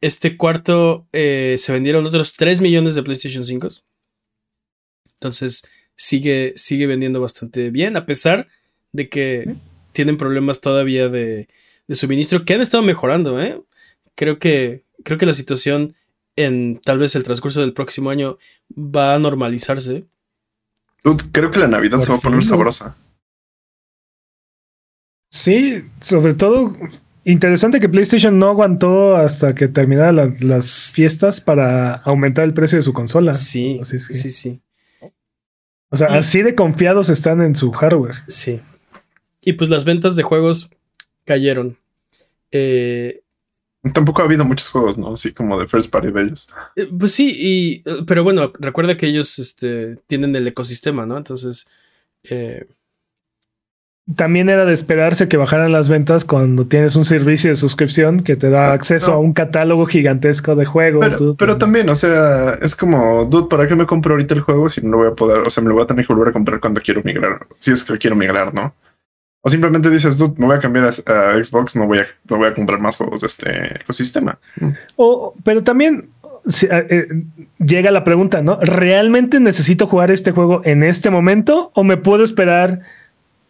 este cuarto eh, se vendieron otros 3 millones de PlayStation 5. Entonces sigue, sigue vendiendo bastante bien, a pesar de que tienen problemas todavía de, de suministro que han estado mejorando. ¿eh? Creo, que, creo que la situación en tal vez el transcurso del próximo año va a normalizarse. Creo que la Navidad se va a poner sabrosa. Sí, sobre todo interesante que PlayStation no aguantó hasta que terminaran las fiestas para aumentar el precio de su consola. Sí, sí, sí, sí. O sea, así de confiados están en su hardware. Sí. Y pues las ventas de juegos cayeron. Eh, Tampoco ha habido muchos juegos, ¿no? Así como de first party de ellos. Eh, pues sí, y, pero bueno, recuerda que ellos este, tienen el ecosistema, ¿no? Entonces, eh, también era de esperarse que bajaran las ventas cuando tienes un servicio de suscripción que te da acceso a un catálogo gigantesco de juegos. Pero, también, o sea, es como, dude, ¿para qué me compro ahorita el juego si no lo voy a poder? O sea, me lo voy a tener que volver a comprar cuando quiero migrar, si es que quiero migrar, ¿no? O simplemente dices, dude, me voy a cambiar a, Xbox, no voy a, no voy a comprar más juegos de este ecosistema. O, pero también eh, eh, llega la pregunta, ¿no? ¿Realmente necesito jugar este juego en este momento o me puedo esperar?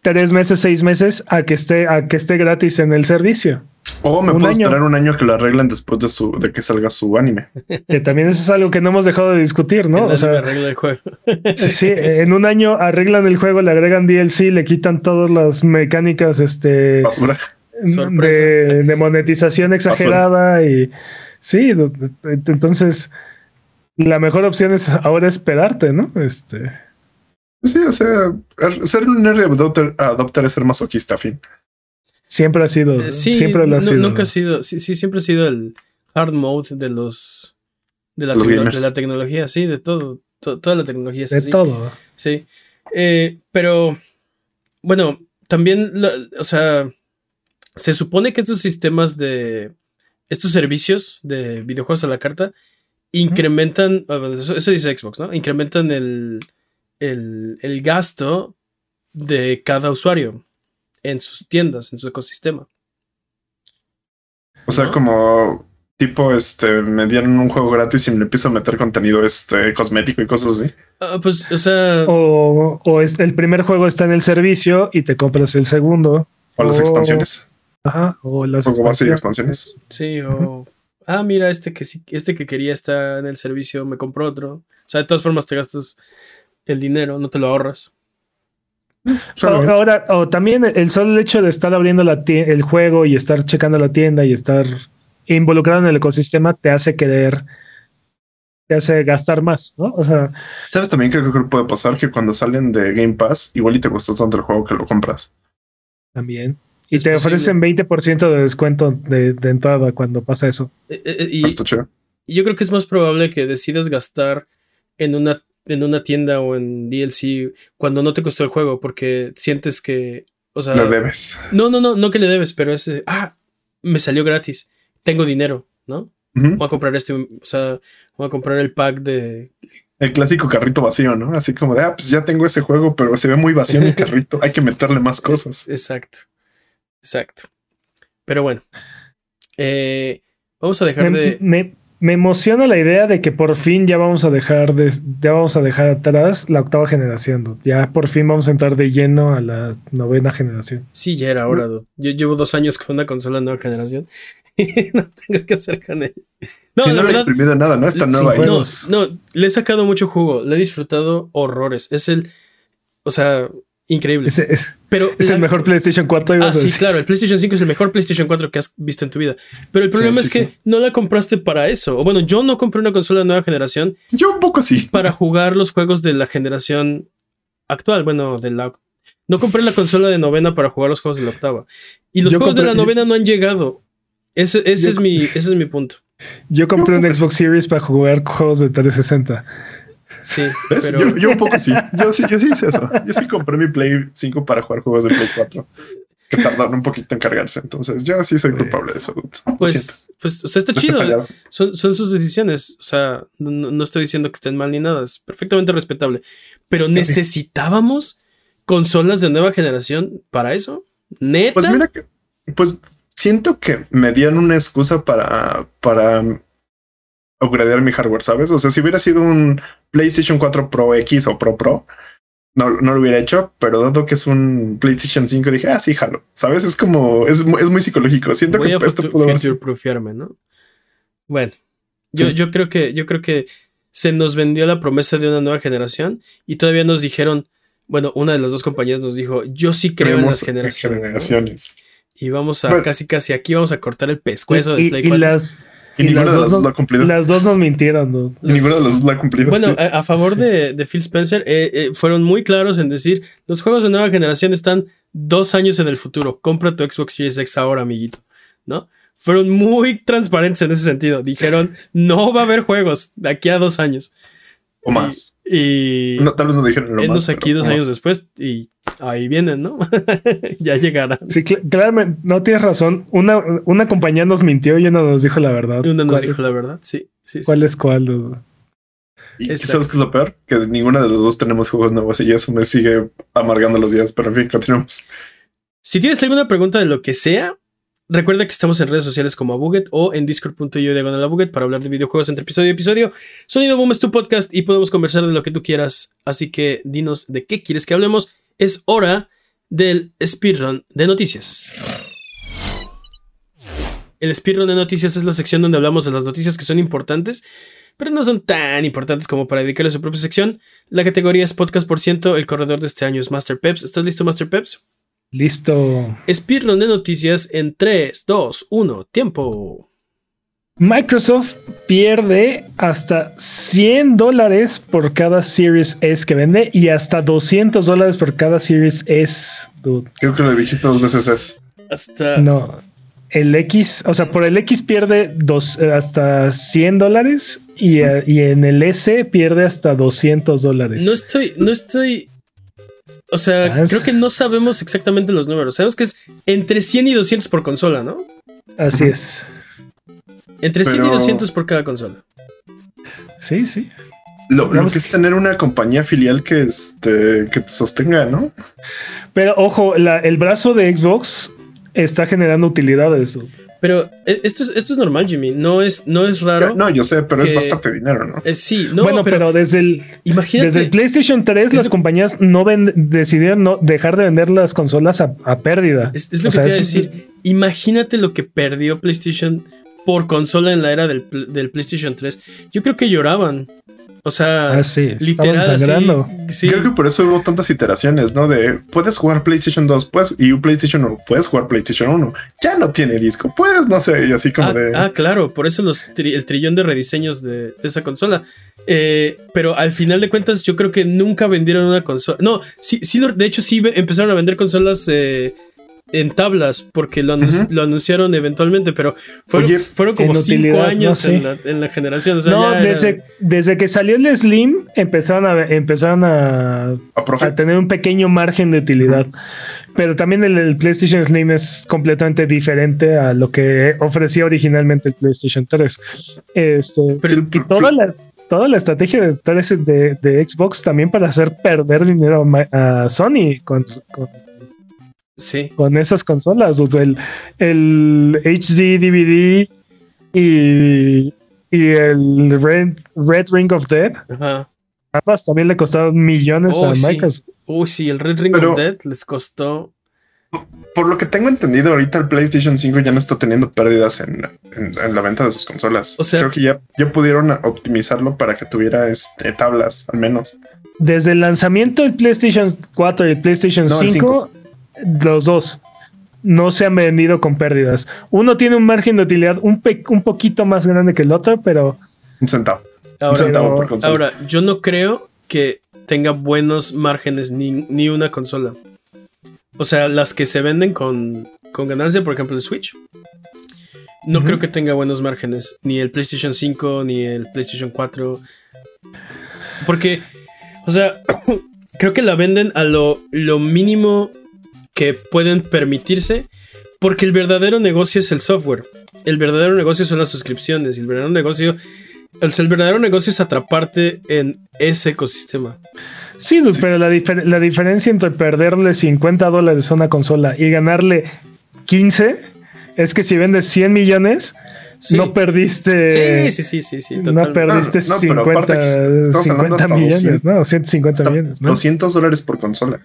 Tres meses, seis meses a que esté, a que esté gratis en el servicio. O me puedo esperar un año que lo arreglen después de su, de que salga su anime. Que también eso es algo que no hemos dejado de discutir, ¿no? O sea, arregla el juego. sí, sí, en un año arreglan el juego, le agregan DLC, le quitan todas las mecánicas, este, Basura. De, de, monetización exagerada y sí, entonces la mejor opción es ahora esperarte, ¿no? Este. Sí, o sea, er, ser un early adopter, es ser masoquista, fin. Siempre ha sido. Eh, sí, siempre lo ha sido. Nunca ha sido. Sí, sí, siempre ha sido el hard mode de los. De la, de la tecnología, sí, de todo. toda la tecnología es De todo. Sí. Eh, pero. Bueno, también. o sea. Se supone que estos sistemas de. Estos servicios de videojuegos a la carta. Incrementan. eso dice Xbox, ¿no? Incrementan el el, gasto de cada usuario en sus tiendas, en su ecosistema. O sea, como tipo, este, me dieron un juego gratis y me empiezo a meter contenido este, cosmético y cosas así. Ah, pues, o sea. O, o el primer juego está en el servicio y te compras el segundo. O, las expansiones. Ajá, o las expansiones. Sí, o. Ah, mira, este que sí, este que quería está en el servicio, me compró otro. O sea, de todas formas te gastas el dinero, no te lo ahorras. Ahora, o también el solo hecho de estar abriendo la el juego y estar checando la tienda y estar involucrado en el ecosistema te hace querer, te hace gastar más, ¿no? O sea, ¿sabes también qué creo que puede pasar? Que cuando salen de Game Pass, igual y te costó tanto el juego que lo compras. También. Y te ofrecen 20% de descuento de, entrada cuando pasa eso. Eh, eh, eh, y, yo creo que es más probable que decidas gastar en una en una tienda o en DLC cuando no te costó el juego porque sientes que, o sea, le debes. No, no, no, no que le debes, pero es, ah, me salió gratis, tengo dinero, ¿no? Voy a comprar este, o sea, voy a comprar el pack de... El clásico carrito vacío, ¿no? Así como de, ah, pues ya tengo ese juego, pero se ve muy vacío en el carrito, hay que meterle más cosas. Exacto, exacto. Pero bueno, eh, vamos a dejar de me emociona la idea de que por fin ya vamos a dejar de, ya vamos a dejar atrás la octava generación. Ya por fin vamos a entrar de lleno a la novena generación. Sí, ya era hora. Yo llevo dos años con una consola nueva generación y no tengo que hacer con él. No, no le he exprimido nada, ¿no? Está nueva. No, no, le he sacado mucho jugo. Le he disfrutado horrores. Es el, o sea, Increíble. Es, pero es el mejor PlayStation 4. Ah, sí, claro. El PlayStation 5 es el mejor PlayStation 4 que has visto en tu vida. Pero el problema es que no la compraste para eso. O bueno, yo no compré una consola de nueva generación. Yo un poco sí. Para jugar los juegos de la generación actual. Bueno, de la. No compré la consola de novena para jugar los juegos de la octava. Y los juegos de la novena no han llegado. Ese, es mi, ese es mi punto. Yo compré un Xbox Series para jugar juegos de 360. Sí, ¿Ves? pero Yo, yo un poco sí. Yo sí, yo sí hice eso. Yo sí compré mi Play 5 para jugar juegos de Play 4 que tardaron un poquito en cargarse. Entonces, yo sí soy culpable de eso. pues, pues, o sea, está chido. Son, son sus decisiones. O sea, no, no- no estoy diciendo que estén mal ni nada. Es perfectamente respetable. Pero necesitábamos consolas de nueva generación para eso. Neta. Pues mira que, pues siento que me dieron una excusa para, para upgradear mi hardware, ¿sabes? O sea, si hubiera sido un PlayStation 4 Pro X o Pro Pro, no, no lo hubiera hecho, pero dado que es un PlayStation 5, dije, ah, sí, jalo, ¿sabes? Es como, es, es muy psicológico. Siento Voy que a esto pudo haber ¿no? Bueno, yo, Sí. yo creo que, yo creo que se nos vendió la promesa de una nueva generación y todavía nos dijeron, bueno, una de las dos compañías nos dijo, yo sí creo en creemos las en generaciones. ¿no? generaciones. Y vamos a Bueno. casi casi aquí vamos a cortar el pescuezo y, de Play y 4. las, Y, Y ninguno las de dos los dos lo ha cumplido. las dos nos mintieron, ¿no? Y ninguno de los dos lo ha cumplido. Bueno, sí. a, a favor de, de Phil Spencer, eh, eh, fueron muy claros en decir, los juegos de nueva generación están dos años en el futuro, compra tu Xbox Series X ahora, amiguito, ¿no? Fueron muy transparentes en ese sentido. Dijeron, no va a haber juegos de aquí a dos años. o más. Y No, tal vez no dijeron lo más. aquí dos años más. después y ahí vienen, ¿no? ya llegarán. Sí, cl- claramente, no tienes razón. Una, una compañía nos mintió y una nos dijo la verdad. Una nos ¿Cuál, dijo la verdad, sí. sí, sí, cuál sí. es cuál? dude? Y Exacto. ¿sabes qué es lo peor? Que ninguno de los dos tenemos juegos nuevos y eso me sigue amargando los días. Pero en fin, continuamos. Si tienes alguna pregunta de lo que sea, recuerda que estamos en redes sociales como Abuget o en discord.io diagonal Abuget para hablar de videojuegos entre episodio y episodio. Sonido Boom es tu podcast y podemos conversar de lo que tú quieras. Así que dinos de qué quieres que hablemos. Es hora del speedrun de noticias. El speedrun de noticias es la sección donde hablamos de las noticias que son importantes, pero no son tan importantes como para dedicarle su propia sección. La categoría es podcast por ciento. El corredor de este año es Master Peps. ¿Estás listo, Master Peps? Listo. Speedrun de noticias en 3, 2, 1, tiempo. Microsoft pierde hasta 100 dólares por cada Series S que vende y hasta 200 dólares por cada Series S. dude. Creo que lo dijiste dos veces. Es Hasta. No. El X, o sea, por el X pierde dos, eh, hasta 100 dólares y, eh, y en el S pierde hasta 200 dólares. No estoy. No estoy. O sea, Ah, creo que no sabemos exactamente los números. Sabemos que es entre 100 y 200 por consola, ¿no? Así es. Entre 100 y Pero- 200 por cada consola. Sí, sí. lo, que es tener una compañía filial que, este, que te sostenga, ¿no? Pero ojo, la- el brazo de Xbox está generando utilidades. Pero eh, esto es, esto es normal, Jimmy. No es, no es raro. No, yo sé, pero es bastante dinero, ¿no? Eh, sí, no, bueno, pero, pero, desde el imagínate. desde el PlayStation 3 Es las compañías no ven- decidieron no dejar de vender las consolas a, a pérdida. Es, es lo O que sea, te iba a es- decir. Imagínate lo que perdió PlayStation por consola en la era del, del PlayStation 3. Yo creo que lloraban. O sea, Ah, sí, literal. sangrando. sí. Creo que por eso hubo tantas iteraciones, ¿no? De puedes jugar PlayStation 2 pues, y un PlayStation 1, puedes jugar PlayStation 1. Ya no tiene disco, puedes, no sé, y así como ah, de. ah, claro, por eso los tri- el trillón de rediseños de, de esa consola. Eh, pero al final de cuentas, yo creo que nunca vendieron una consola. No, sí, sí, de hecho, sí empezaron a vender consolas eh, en tablas porque lo, anunciaron eventualmente, pero fueron, Oye, fueron como cinco años no, sí. en, la, en la generación. O sea, no, era- desde, que salió el Slim empezaron a empezaron a, a a Profit. tener un pequeño margen de utilidad. Pero también el, el PlayStation Slim es completamente diferente a lo que ofrecía originalmente el PlayStation 3. Este, Pero- y toda la, toda la estrategia de, de, de Xbox también para hacer perder dinero a, Sony con, con, Sí. con esas consolas. O sea, el, el HD DVD y, y el Red, Red Ring of Death, Ajá. ambas también le costaron millones Oh, a sí. Microsoft. Uy, sí, el Red Ring Pero- of Death les costó. Por lo que tengo entendido, ahorita el PlayStation 5 ya no está teniendo pérdidas en, en- en la venta de sus consolas. O sea- creo que ya, ya pudieron optimizarlo para que tuviera este, tablas, al menos. Desde el lanzamiento del PlayStation 4 y el PlayStation No, el 5, los dos no se han vendido con pérdidas. Uno tiene un margen de utilidad un, pe- un poquito más grande que el otro, pero Un centavo. un Ahora, centavo pero- por consola. ahora, yo no creo que tenga buenos márgenes ni, ni una consola. O sea, las que se venden con, con ganancia, por ejemplo, el Switch. No creo que tenga buenos márgenes. Ni el PlayStation 5, ni el PlayStation 4. Porque, o sea, creo que la venden a lo, lo mínimo que pueden permitirse. Porque el verdadero negocio es el software. El verdadero negocio son las suscripciones. El verdadero negocio. El, el verdadero negocio es atraparte en ese ecosistema. Sí, dude, pero la, difer- la diferencia entre perderle 50 dólares a una consola y ganarle 15 es que si vendes 100 millones, Sí. no perdiste. Sí, sí, sí, sí, sí. No total- perdiste No, no, pero 50, aparte que estamos hablando 50 hasta millones, 200. no, 150 Está millones. ¿no? 200 dólares por consola.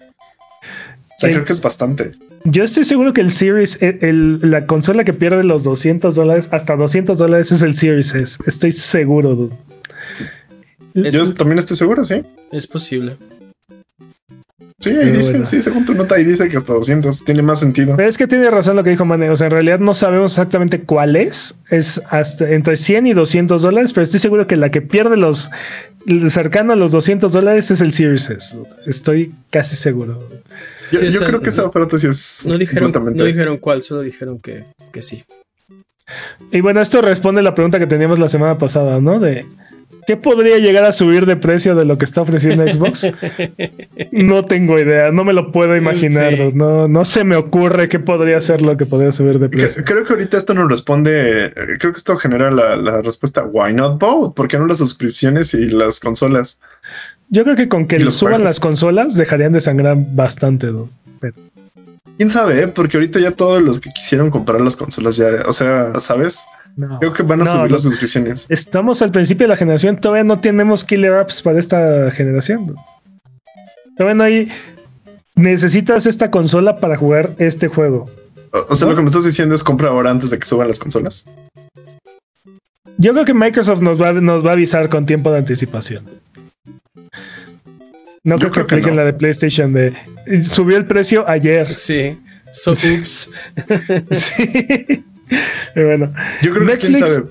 O sea, Sí. creo que es bastante. Yo estoy seguro que el Series, el- el- la consola que pierde los 200 dólares, hasta 200 dólares es el Series S. Estoy seguro, dude. Es, Yo también estoy seguro, sí. es posible. Sí, ahí Pero dice, bueno. sí, según tu nota, ahí dice que hasta 200 tiene más sentido. Pero es que tiene razón lo que dijo Mane. O sea, en realidad no sabemos exactamente cuál es. Es hasta entre 100 y 200 dólares, pero estoy seguro que la que pierde los cercano a los 200 dólares es el Series S. Estoy casi seguro. Yo, Sí, yo o sea, creo que esa oferta sí es No dijeron, no dijeron cuál, solo dijeron que, que sí. Y bueno, esto responde a la pregunta que teníamos la semana pasada, ¿no? De ¿qué podría llegar a subir de precio de lo que está ofreciendo Xbox? no tengo idea, no me lo puedo imaginar. Sí. No, no se me ocurre qué podría ser lo que podría subir de precio. Creo que ahorita esto nos responde, eh, creo que esto genera la, la respuesta, why not both? ¿Por qué no las suscripciones y las consolas? Yo creo que con que le suban las consolas dejarían de sangrar bastante. ¿no? Pero- ¿Quién sabe? eh? Porque ahorita ya todos los que quisieron comprar las consolas ya, o sea, ¿sabes? no. Creo que van a No, subir las suscripciones. Estamos al principio de la generación, todavía no tenemos killer apps para esta generación. Todavía no hay. Necesitas esta consola para jugar este juego. O, o sea, lo que me estás diciendo es compra ahora antes de que suban las consolas. Yo creo que Microsoft nos va, nos va a avisar con tiempo de anticipación. No Yo creo que creo que apliquen no. la de PlayStation de subió el precio ayer. Sí. So, oops. Sí. Pero bueno, Yo creo que quién Netflix- sabe.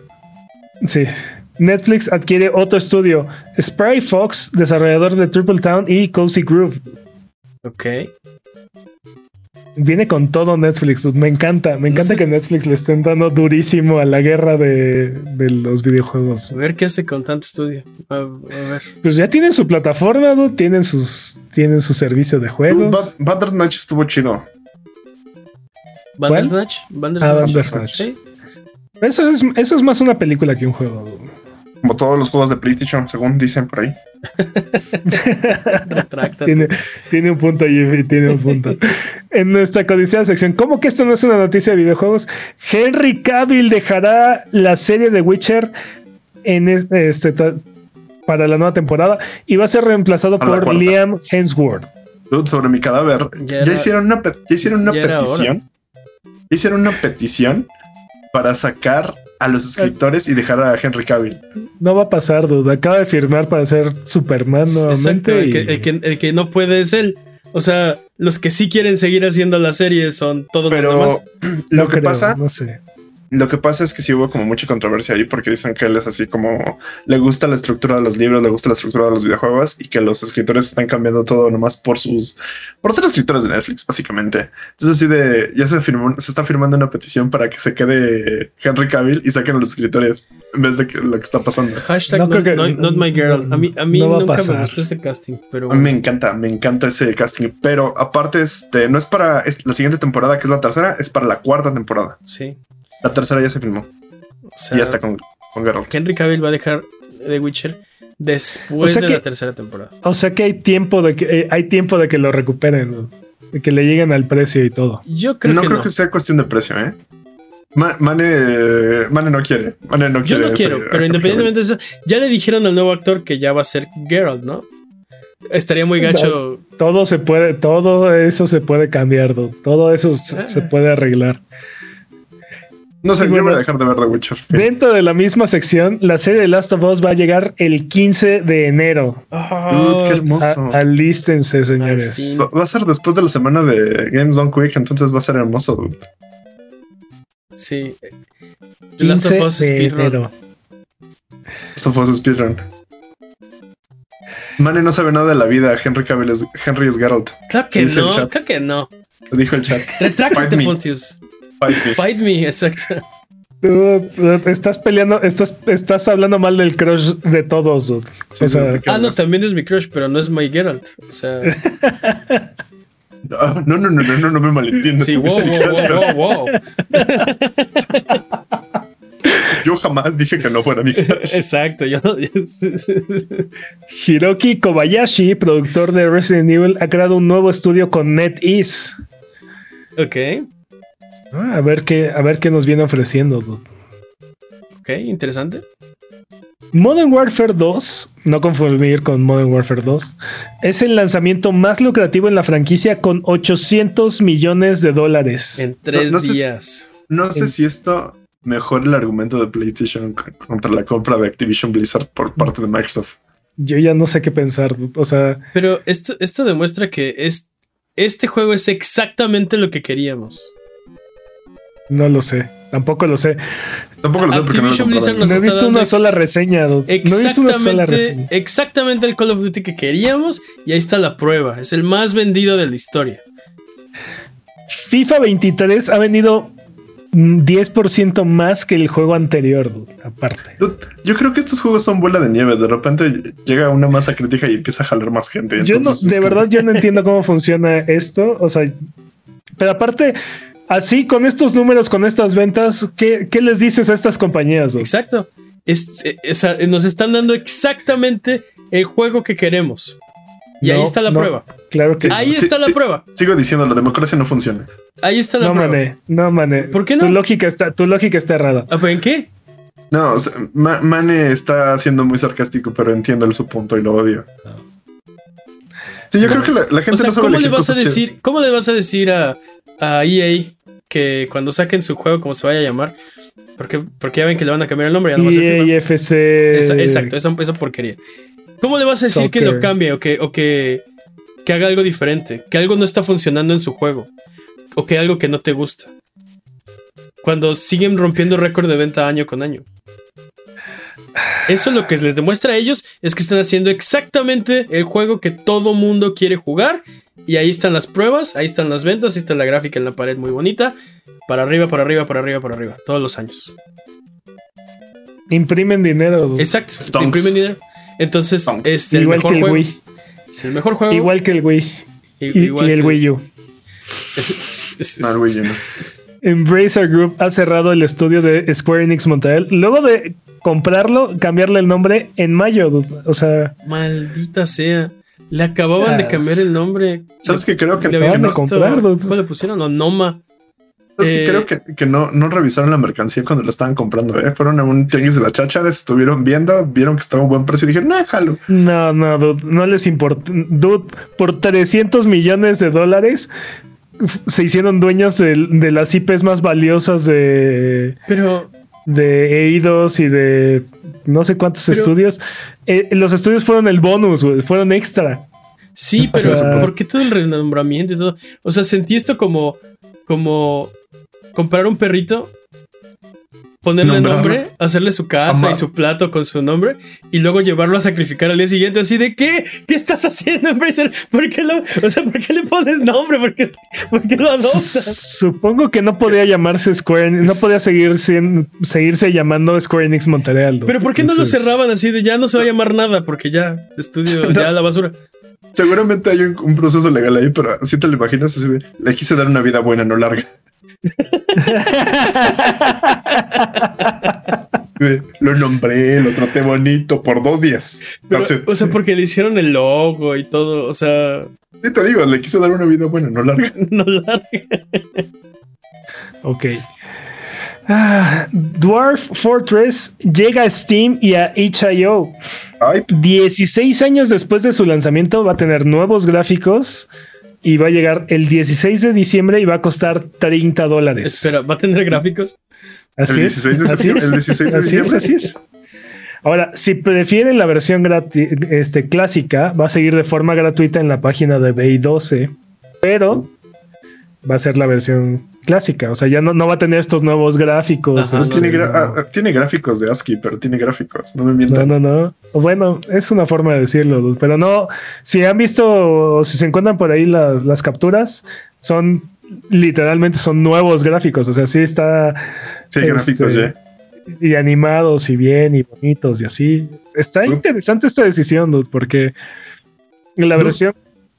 sí. Netflix adquiere otro estudio, Spray Fox, desarrollador de Triple Town y Cozy Groove. Ok. Viene con todo Netflix. Me encanta, me encanta sé. que Netflix le estén dando durísimo a la guerra de, de los videojuegos. A ver qué hace con tanto estudio. A, a ver. Pues ya tienen su plataforma, ¿no? tienen sus, tienen su servicio de juegos. Bad- Bandersnatch estuvo chido. Bandersnatch. Ah, Bandersnatch. Bandersnatch. Sí. Eso es, eso es más una película que un juego. Como todos los juegos de PlayStation, según dicen por ahí. Tiene, tiene un punto, Jimmy, tiene un punto. en nuestra codiciada sección, ¿cómo que esto no es una noticia de videojuegos? Henry Cavill dejará la serie de Witcher en es- este, para la nueva temporada y va a ser reemplazado A por. Liam Hemsworth. Dude, sobre mi cadáver. Ya Ya, era- hicieron una, pe- ya hicieron una petición. Ya hicieron una petición para sacar a los escritores y dejar a Henry Cavill. No va a pasar, dude. Acaba de firmar para ser Superman Exacto. nuevamente. El que, y- el, que, el que no puede es él. O sea, los que sí quieren seguir haciendo la serie son todos los demás. lo no que creo, pasa, no sé. Lo que pasa es que sí hubo como mucha controversia ahí porque dicen que él es así como le gusta la estructura de los libros, le gusta la estructura de los videojuegos y que los escritores están cambiando todo nomás por sus por ser escritores de Netflix, básicamente. Entonces así de ya se firmó, se está firmando una petición para que se quede Henry Cavill y saquen a los escritores en vez de que lo que está pasando. Hashtag No not, creo que- not- not my girl. A mí, a mí no va a nunca me gustó ese casting, pero A mí me encanta, me encanta ese casting, pero aparte este no es para es- la siguiente temporada que es la tercera, es para la cuarta temporada. sí. La tercera ya se filmó O sea, y ya está con con Geralt. Henry Cavill va a dejar The Witcher después O sea de que- la tercera temporada. O sea que hay tiempo de que eh, hay tiempo de que lo recuperen, ¿no? de que le lleguen al precio y todo. Yo creo no que creo no. que sea cuestión de precio, ¿eh? Ma- Mane, Mane no quiere. Mane no Yo quiere. no quiero, pero independientemente de eso, ya le dijeron al nuevo actor que ya va a ser Geralt, ¿no? Estaría muy gacho. Todo se puede, todo eso se puede cambiar, dude. todo eso Ah. se puede arreglar. No sé, Sí, yo bueno. voy a dejar de ver The Witcher. Dentro de la misma sección, la serie de Last of Us va a llegar el 15 de enero. Dude, qué hermoso. A- alístense, señores. Va va a ser después de la semana de Games Done Quick, entonces va a ser hermoso, dude. Sí. Last 15 of Us de Speedrun. enero. Eso fue su speedrun. Mane no sabe nada de la vida. Henry Cavill es, Henry es Geralt. Claro que no, claro que no. Lo dijo el chat. Retráctate. Pontius. Fight me. Fight me, exacto. estás peleando, estás, estás hablando mal del crush de todos. dude. Sí, O sea, ¿de qué Ah, no, también es mi crush, pero no es My Geralt. O sea, Ah, No, no, no, no, no, no me malentiendas. sí, wow, wow, wow, wow, wow. Yo jamás dije que no fuera mi crush. Exacto, yo. Hiroki Kobayashi, productor de Resident Evil, ha creado un nuevo estudio con NetEase. ok, Ah, A ver qué, a ver qué nos viene ofreciendo. dude. ok, interesante. Modern Warfare 2, no confundir con Modern Warfare 2, es el lanzamiento más lucrativo en la franquicia con 800 millones de dólares. En tres no días. No sé si esto mejora el argumento de PlayStation contra la compra de Activision Blizzard por parte de Microsoft. Yo ya no sé qué pensar. O sea, Pero esto, esto demuestra que es, este juego es exactamente lo que queríamos. No lo sé. Tampoco lo sé. Tampoco lo sé porque no lo Blizzard nos No he visto una sola reseña. No he visto una sola Exactamente, reseña. exactamente el Call of Duty que queríamos y ahí está la prueba. Es el más vendido de la historia. FIFA 23 ha vendido mm, 10% más que el juego anterior, dude, aparte. Yo creo que estos juegos son bola de nieve. De repente llega una masa crítica y empieza a jalar más gente. Yo no, de verdad, yo no entiendo cómo funciona esto. O sea, pero aparte, así con estos números, con estas ventas, ¿qué, qué les dices a estas compañías? Exacto. Es- eh, o sea, nos están dando exactamente el juego que queremos. Y ahí está la no, prueba. Claro que Sí. Ahí sí, está la sí. prueba. Sigo diciendo, la democracia no funciona. Ahí está la no, prueba. mané, no, mané. ¿Por qué no? Tu lógica está, tu lógica está errada. Ah, ¿pero ¿En qué? No, o sea, Ma- Mane está siendo muy sarcástico, pero entiendo el- su punto y lo odio. Sí, yo creo que la, la gente O sea, no sabe ¿cómo le vas a chidas. decir, cómo le vas a decir a, a EA que cuando saquen su juego, como se vaya a llamar, porque, porque ya ven que le van a cambiar el nombre, ya no va a ser FIFA. IFC. Esa- exacto, esa, esa porquería. ¿Cómo le vas a decir que lo cambie o que, o que, que haga algo diferente? Que algo no está funcionando en su juego. O que algo que no te gusta. Cuando siguen rompiendo récord de venta año con año. Eso lo que les demuestra a ellos es que están haciendo exactamente el juego que todo mundo quiere jugar. Y ahí están las pruebas, ahí están las ventas, ahí está la gráfica en la pared muy bonita. Para arriba, para arriba, para arriba, para arriba. Todos los años. Imprimen dinero. Exacto. Stonks. Imprimen dinero. Entonces, Stonks. es el Igual mejor que el juego. Wii. Es el mejor juego. Igual que el Wii. Y, igual y el que- Wii U. No, el Wii U no. Embracer Group ha cerrado el estudio de Square Enix Montreal luego de comprarlo, cambiarle el nombre en mayo. dude. O sea, Maldita sea. Le acababan de Ah. cambiar el nombre. ¿Sabes que Creo que, Le habían no, comprar. ¿Cómo le pusieron? ¿sabes que eh, creo que, que no, no revisaron la mercancía cuando la estaban comprando. ¿eh? Fueron a un tianguis de la cháchara, estuvieron viendo, vieron que estaba a un buen precio y dijeron, no, jalo. no, no, dude, no les importa. Dude, por 300 millones de dólares se hicieron dueños de, de las IPs más valiosas de, Pero, de Eidos y de no sé cuántos Pero- estudios. Eh, los estudios fueron el bonus, fueron extra. sí, pero sea- ¿por qué todo el renombramiento y todo? O sea, sentí esto como, como comprar un perrito, ponerle Nombrarlo. nombre, hacerle su casa y su plato con su nombre y luego llevarlo a sacrificar al día siguiente así de ¿qué? ¿Qué estás haciendo, Embracer? ¿Por qué lo, o sea, ¿por qué le pones nombre? ¿Por qué, por qué lo adoptas? Supongo que no podía llamarse Square Enix, no podía seguir sin- seguirse llamando Square Enix Montreal. Pero ¿por qué no lo cerraban así de ya no se va a llamar nada? Porque ya, estudio, ya la basura. Seguramente hay un, un proceso legal ahí, pero si te lo imaginas así de, le quise dar una vida buena, no larga. Lo nombré, lo traté bonito por dos días. Pero, o sea, porque le hicieron el logo y todo, o sea, Sí te digo, le quise dar una vida buena, no larga. no larga. Ok. Ah, Dwarf Fortress llega a Steam y a itch.io. Ay, 16 años después de su lanzamiento va a tener nuevos gráficos y va a llegar el 16 de diciembre y va a costar 30 dólares. Espera, ¿va a tener gráficos? Así El es. 16 de así es. el 16 de Así es, diciembre. así es. Ahora, si prefieren la versión este, clásica, va a seguir de forma gratuita en la página de BI12, pero va a ser la versión clásica. O sea, ya no, no va a tener estos nuevos gráficos. Ajá, este, tiene, gra- no. ah, tiene gráficos de ASCII, pero tiene gráficos, no me No, mientan. no, no. Bueno, es una forma de decirlo, pero no. Si han visto o si se encuentran por ahí las, las capturas, son literalmente son nuevos gráficos. O sea, sí está. Sí, Este, gráficos ya. y animados y bien y bonitos y así. Está interesante esta decisión, dude, porque la versión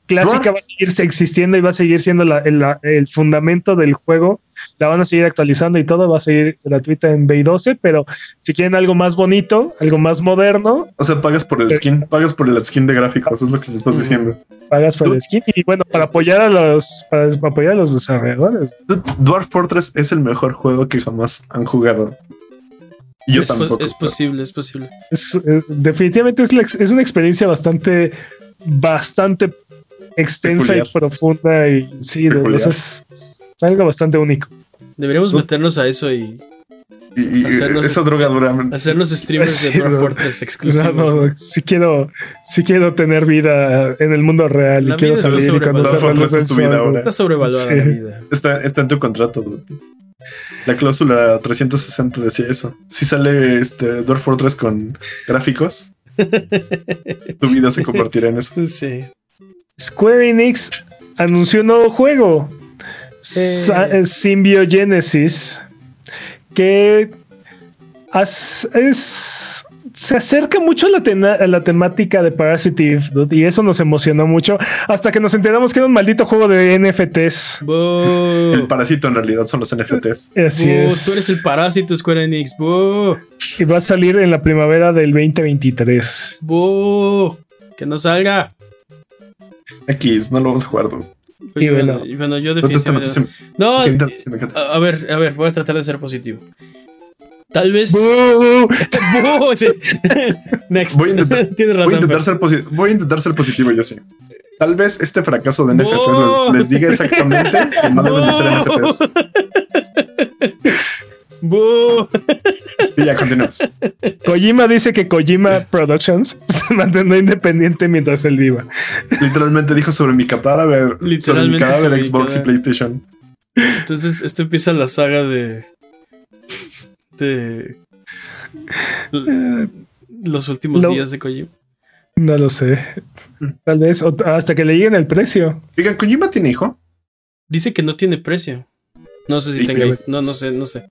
clásica va a seguir existiendo y va a seguir siendo la- el, la- el fundamento del juego. La van a seguir actualizando y todo va a seguir gratuita en B12, pero si quieren algo más bonito, algo más moderno, O sea, pagas por el skin, pagas por el skin de gráficos, es lo que me estás diciendo. pagas por el skin. Y bueno, para apoyar a los, para apoyar a los desarrolladores. Dwarf Fortress es el mejor juego que jamás han jugado. Y yo es, po- tampoco. es posible, es posible. Es, eh, definitivamente es, la es una experiencia bastante, bastante extensa Peculiar. y profunda y sí, de- o sea, es, es algo bastante único. Deberíamos meternos a eso y Y, y Hacernos- esa droga dura. hacernos streamers de Dwarf no. Fortress No, exclusivos. no, sí quiero, sí quiero tener vida en el mundo real La y quiero salir y conocer sobrevalorada. la luz Es tu vida ahora. Está sobrevaluada Sí. la vida. Está, está en tu contrato, dude. La cláusula 360 decía eso. Si sale este Dwarf Fortress con gráficos, tu vida se convertirá en eso. Sí. Square Enix anunció un nuevo juego, Sa- eh, Symbiogenesis, que as- es, se acerca mucho a la, tena- a la temática de Parasitive, dude, y eso nos emocionó mucho, hasta que nos enteramos que era un maldito juego de NFTs. Boo. El parásito en realidad son los NFTs. Así Boo, es. Tú eres el parásito Square Enix. Boo. Y va a salir en la primavera del 2023. Boo. Que no salga. X, no lo vamos a jugar, dude. Y Y bueno, bueno. y bueno, yo No te definitivamente. No, siéntate, siéntate. a, a ver, a ver, voy a tratar de ser positivo. Tal vez. Next. Voy a intentar- Tienes Voy a, razón. intentar ser posi- voy a intentar ser positivo, yo sí. Tal vez este fracaso de NFTs ¡No! les, les diga exactamente que no deben de ser NFTs. Y ya continuamos. Kojima dice que Kojima Productions se mantendrá independiente mientras él viva. Literalmente dijo sobre mi cadáver, sobre mi Literalmente cadáver sobre mi Xbox y. PlayStation. Entonces, esto empieza la saga de. de. Eh, los últimos No. días de Kojima. No lo sé. Tal vez o- hasta que le lleguen el precio. Digan, ¿Kojima tiene hijo? Dice que no tiene precio. No sé si Sí, tenga. No, no sé, no sé.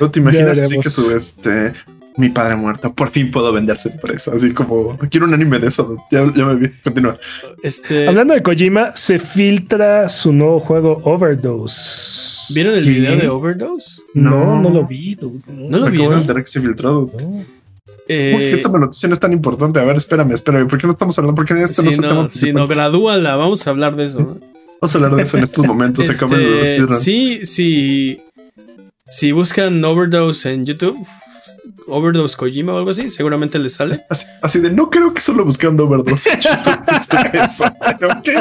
¿No te imaginas así que su este mi padre muerto, por fin puedo venderse por eso? Así como quiero un anime de eso. Ya, ya me vi. Continúa. Este. Hablando de Kojima, se filtra su nuevo juego Overdose. ¿Vieron el ¿Qué? video de Overdose? No, No. no lo vi. dude, ¿No lo vieron? enterar que se filtró. No. Eh, ¿Por qué esta noticia no es tan importante? A ver, espérame, espérame. ¿Por qué no estamos hablando? ¿Por qué este no es si el tema no, si no, gradúala. Vamos a hablar de eso. ¿no? Vamos a hablar de eso en estos momentos. Se acaban los Este, speedruns. sí, sí. Si buscan Overdose en YouTube, Overdose Kojima o algo así, seguramente les sale. Así, así de no creo que solo buscando overdose en YouTube sea eso.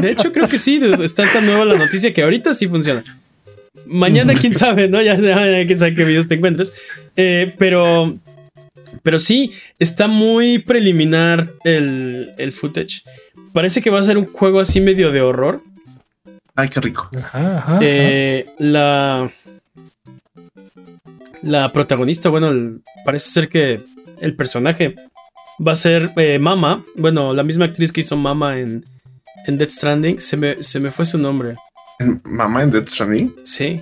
De hecho, creo que sí, está tan nueva la noticia que ahorita sí funciona. Mañana, quién sabe, ¿no? Ya, ya, ya quién sabe qué videos te encuentres. Eh, pero, pero sí, está muy preliminar el, el footage. Parece que va a ser un juego así medio de horror. Ay, qué rico. Ajá, ajá, Eh, la. La protagonista, bueno, el- parece ser que el personaje va a ser eh, Mama. Bueno, la misma actriz que hizo Mama en, en Death Stranding. Se me, se me fue su nombre. ¿En Mamá en Death Stranding. Sí.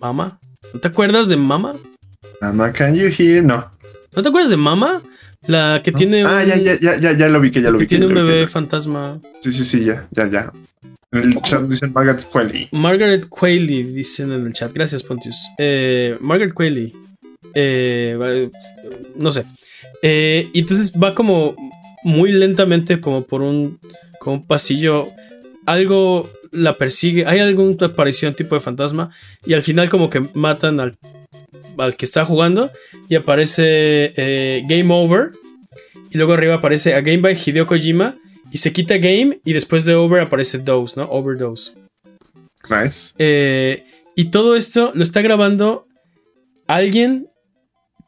Mama. ¿No te acuerdas de Mama? Mama, can you hear? No. ¿No te acuerdas de Mama? La que tiene un, Ah, ya, ya, ya, ya, ya lo vi que ya lo que vi. que tiene un bebé fantasma. Sí, sí, sí, ya, ya, ya. El chat dicen Margaret Qualley. Margaret Qualley, dicen en el chat. Gracias, Pontius. Eh, Margaret Qualley. Eh, no sé. Eh, y entonces va como muy lentamente, como por un, como un pasillo. Algo la persigue. Hay alguna aparición tipo de fantasma. Y al final, como que matan al, al que está jugando. Y aparece eh, Game Over. Y luego arriba aparece A Game by Hideo Kojima. Y se quita Game. Y después de Over aparece Dose, ¿no? Overdose. Nice. Eh, y todo esto lo está grabando alguien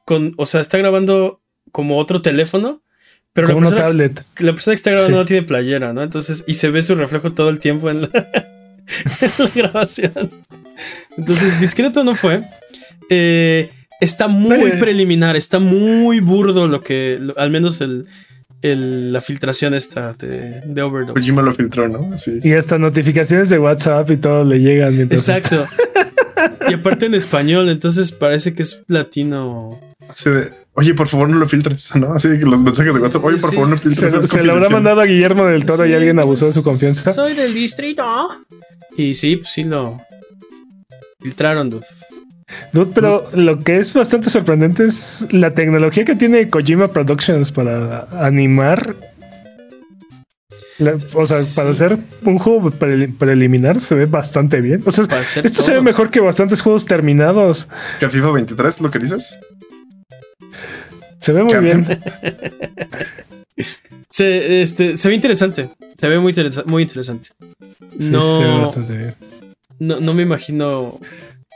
con, o sea, está grabando como otro teléfono, pero la una persona, tablet. que, la persona que está grabando Sí. no tiene playera, ¿no? Entonces, y se ve su reflejo todo el tiempo en la, en la grabación. Entonces, discreto no fue. Eh, está muy preliminar, está muy burdo lo que, lo- al menos el, el- la filtración esta de, de Overdose. Kojima lo filtró, ¿no? Sí. Y hasta notificaciones de WhatsApp y todo le llegan. mientras Exacto. Y aparte en español, entonces parece que es latino. Así de, oye, por favor, no lo filtres, ¿no? Así que los mensajes de WhatsApp, oye, por Sí. favor, no filtres. Se, se lo habrá confidencial". mandado a Guillermo del Toro y alguien abusó de su pues, confianza. Soy del distrito. Y sí, pues sí lo filtraron, dude. Dude, pero lo que es bastante sorprendente es la tecnología que tiene Kojima Productions para animar. La- o sea, Sí. para hacer un juego pre- preliminar se ve bastante bien. O sea, esto se ve mejor que bastantes juegos terminados. ¿Que FIFA 23 lo que dices? Se ve muy bien. Se, este, se ve interesante. Se ve muy, interesa- muy interesante. Sí, no, se ve bastante bien. no, no me imagino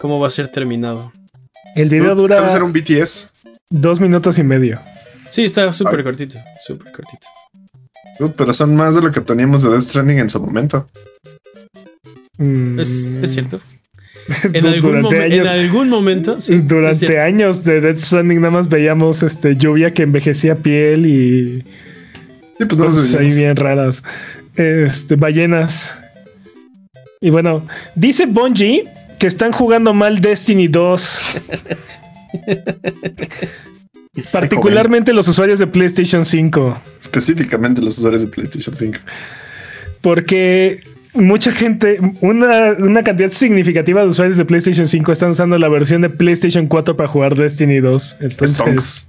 cómo va a ser terminado. El video dura vez era un BTS. dos minutos y medio. Sí, está súper cortito. Súper cortito. Pero son más de lo que teníamos de Death Stranding en su momento. Mm, Es, es cierto. En algún, en momento. sí, durante años de Death Stranding nada más veíamos este lluvia que envejecía piel y Sí, pues no cosas ahí bien raras. Este, ballenas. Y bueno, dice Bungie que están jugando mal Destiny 2. Particularmente los usuarios de PlayStation 5. Específicamente los usuarios de PlayStation 5. Porque mucha gente, una, una cantidad significativa de usuarios de PlayStation 5 están usando la versión de PlayStation 4 para jugar Destiny 2. Entonces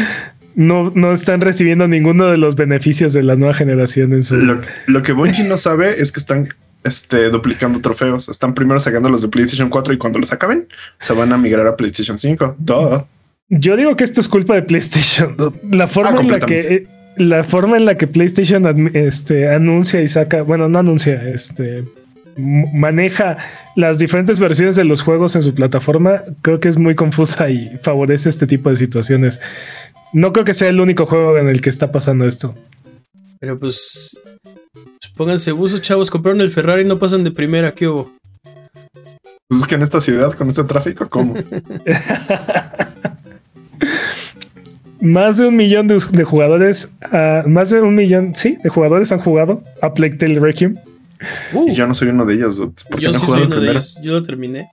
no, no están recibiendo ninguno de los beneficios de la nueva generación en su... Lo, lo que Bungie no sabe es que están este, duplicando trofeos. Están primero sacando los de PlayStation 4 y cuando los acaben, se van a migrar a PlayStation 5. Duh. Yo digo que esto es culpa de PlayStation. La forma Ah, en la que eh, la forma en la que PlayStation este, anuncia y saca, bueno, no anuncia, este maneja las diferentes versiones de los juegos en su plataforma, creo que es muy confusa y favorece este tipo de situaciones. No creo que sea el único juego en el que está pasando esto. Pero pues, pues pónganse buzos, chavos. Compraron el Ferrari y no pasan de primera. ¿Qué hubo? Pues es que en esta ciudad, con este tráfico, ¿cómo? Más de un millón de, de jugadores, ah, más de un millón, sí, de jugadores han jugado a Plague Tale Requiem. Uh, Y yo no soy uno de ellos. porque yo no he sí jugado soy uno de primero. ellos. Yo lo terminé.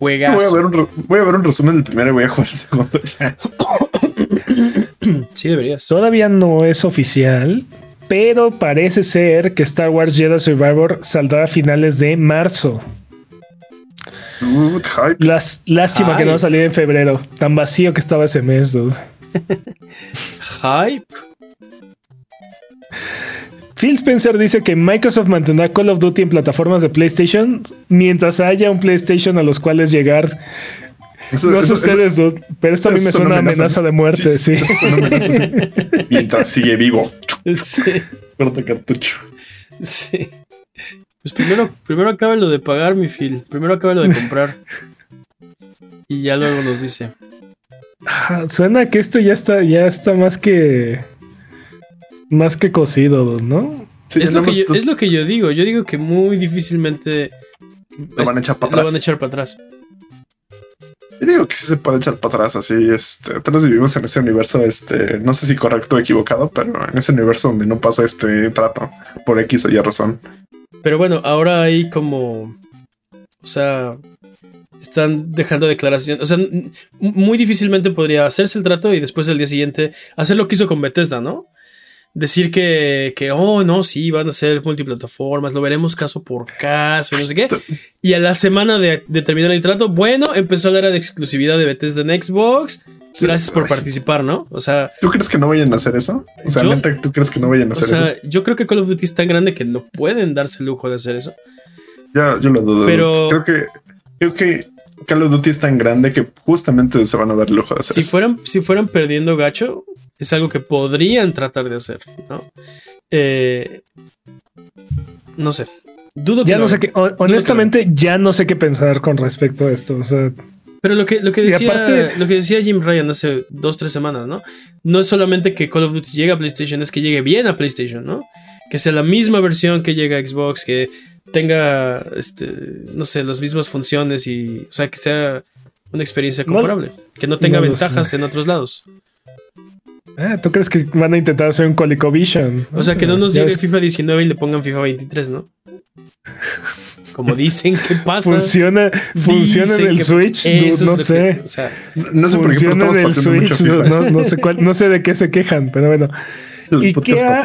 Voy a, Juegazo. ver un, re- voy a ver un resumen del primero y voy a jugar el segundo. ya. Sí, deberías. Todavía no es oficial, pero parece ser que Star Wars Jedi Survivor saldrá a finales de marzo. Dude, hype. Las, lástima que no Ay. va a salir en febrero. Tan vacío que estaba ese mes, dude. Hype. Phil Spencer dice que Microsoft mantendrá Call of Duty en plataformas de PlayStation mientras haya un PlayStation a los cuales llegar. Eso- No sé ustedes, pero esto a mí me suena amenaza. amenaza de muerte, sí. amenaza. Mientras sigue vivo. Sí, Corta cartucho. sí. Pues primero, primero acabe lo de pagar, mi Phil. Primero acabe lo de comprar. Y ya luego nos dice. Ah, Suena que esto ya está, ya está más que más que cocido, ¿no? Sí, es, lo que yo, es lo que yo digo. Yo digo que muy difícilmente Lo van a echar para lo van a echar para atrás. Yo digo que sí se puede echar para atrás así. Este, todos vivimos en ese universo, este, no sé si correcto o equivocado, pero en ese universo donde no pasa este trato por X o Y razón. Pero bueno, ahora hay como. O sea. Están dejando declaración. O sea, muy difícilmente podría hacerse el trato y después el día siguiente hacer lo que hizo con Bethesda, ¿no? Decir que, que, oh, no, sí, van a ser multiplataformas, lo veremos caso por caso, y no sé qué. Y a la semana de, de terminar el trato, bueno, empezó la era de exclusividad de Bethesda en Xbox. Sí. Gracias por participar, ¿no? O sea, ¿Tú crees que no vayan a hacer eso? O sea, Yo- neta, ¿tú crees que no vayan a o hacer sea, eso? yo creo que Call of Duty es tan grande que no pueden darse el lujo de hacer eso. Ya, yo lo dudo. Pero- creo que creo que Call of Duty es tan grande que justamente se van a dar el lujo de hacer si eso. fueran, si fueran perdiendo gacho, es algo que podrían tratar de hacer, ¿no? Eh, no sé. Dudo que Ya lo no sé qué, hon- honestamente, ya no sé qué pensar con respecto a esto. O sea, Pero lo que, lo que decía, aparte- lo que decía Jim Ryan hace dos, tres semanas, ¿no? No es solamente que Call of Duty llegue a PlayStation, es que llegue bien a PlayStation, ¿no? Que sea la misma versión que llega a Xbox, que tenga, este, no sé, las mismas funciones y, o sea, que sea una experiencia No- comparable, que no tenga no ventajas sé. en otros lados. ah, ¿tú crees que van a intentar hacer un ColecoVision? O sea, que no nos Ya llegue FIFA 19 y le pongan FIFA 23, ¿no? como dicen que pasa. Funciona, funciona en el Switch, no, sé. que- o sea, No sé por qué, en el Switch, no, no sé cuál, no sé de qué se quejan, pero bueno. Es el ¿Y podcast qué ha-.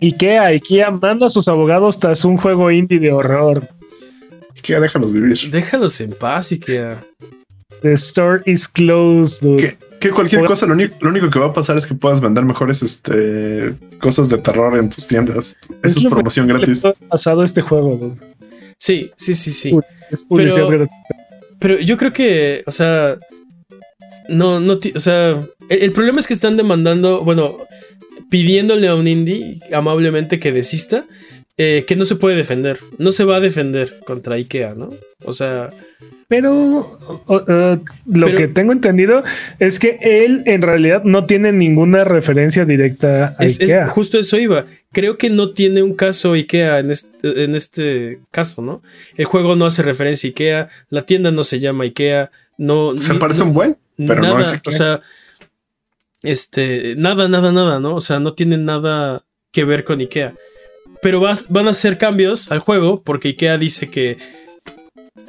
IKEA, IKEA manda a sus abogados tras un juego indie de horror. Que déjalos vivir. déjalos en paz y que. The store is closed, dude. Que, que cualquier Por- cosa, lo único, lo único que va a pasar es que puedas vender mejores este, cosas de terror en tus tiendas. Es Eso es promoción gratis. pasado este juego, dude. Sí, sí, sí, sí. Es publicidad Pero- gratis. Pero yo creo que, o sea, no, no, o sea, el, el problema es que están demandando, bueno, pidiéndole a un indie amablemente que desista, eh, que no se puede defender, no se va a defender contra IKEA, ¿no? O sea, Pero o- o, eh, lo Pero- que tengo entendido es que él en realidad no tiene ninguna referencia directa a es, es- IKEA. justo eso iba. Creo que no tiene un caso IKEA en este, en este caso, ¿no? El juego no hace referencia a IKEA, la tienda no se llama IKEA, no... Se ni- parece no- un buen, pero nada, no es o IKEA. sea, este, nada, nada, nada, ¿no? O sea, no tiene nada que ver con IKEA. Pero vas- van a hacer cambios al juego porque IKEA dice que,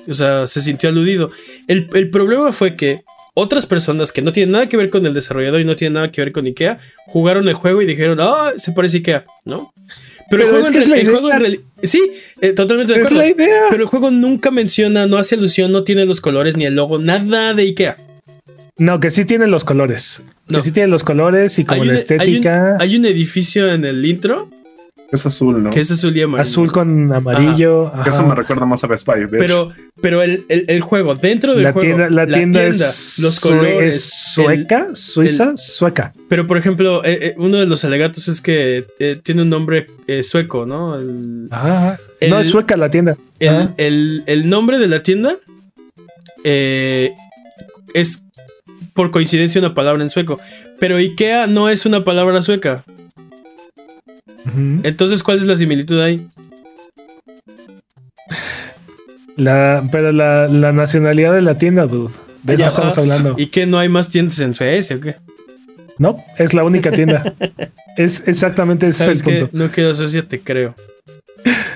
o sea, se sintió aludido. El, el problema fue que otras personas que no tienen nada que ver con el desarrollador y no tienen nada que ver con IKEA jugaron el juego y dijeron, ah, se parece a IKEA, ¿no? Pero, el juego, es en el juego en Sí, eh, totalmente de acuerdo. Pero el juego nunca menciona, no hace alusión, no tiene los colores ni el logo, nada de IKEA. No, que sí tiene los colores. No. Que sí tiene los colores y como Hay la un- estética Hay un, hay un edificio en el intro Es azul, ¿no? que es azul y amarillo. azul con amarillo. Eso me recuerda más a Best Buy. de hecho. Pero, pero el, el- el juego, dentro del la juego, tienda, la tienda es, los colores. es sueca, suiza, sueca. pero, por ejemplo, eh, eh, uno de los alegatos es que eh, tiene un nombre eh, sueco, ¿no? El, Ajá. El- no, es sueca la tienda. el, Ajá. el- el nombre de la tienda eh, es por coincidencia una palabra en sueco. Pero IKEA no es una palabra sueca. Entonces, ¿cuál es la similitud ahí? La, pero la, la nacionalidad de la tienda, dude. De eso estamos hablando. ¿Y que no hay más tiendas en Suecia o qué? No, es la única tienda. es exactamente ese es ¿Sabes el punto. No queda Suecia, te creo.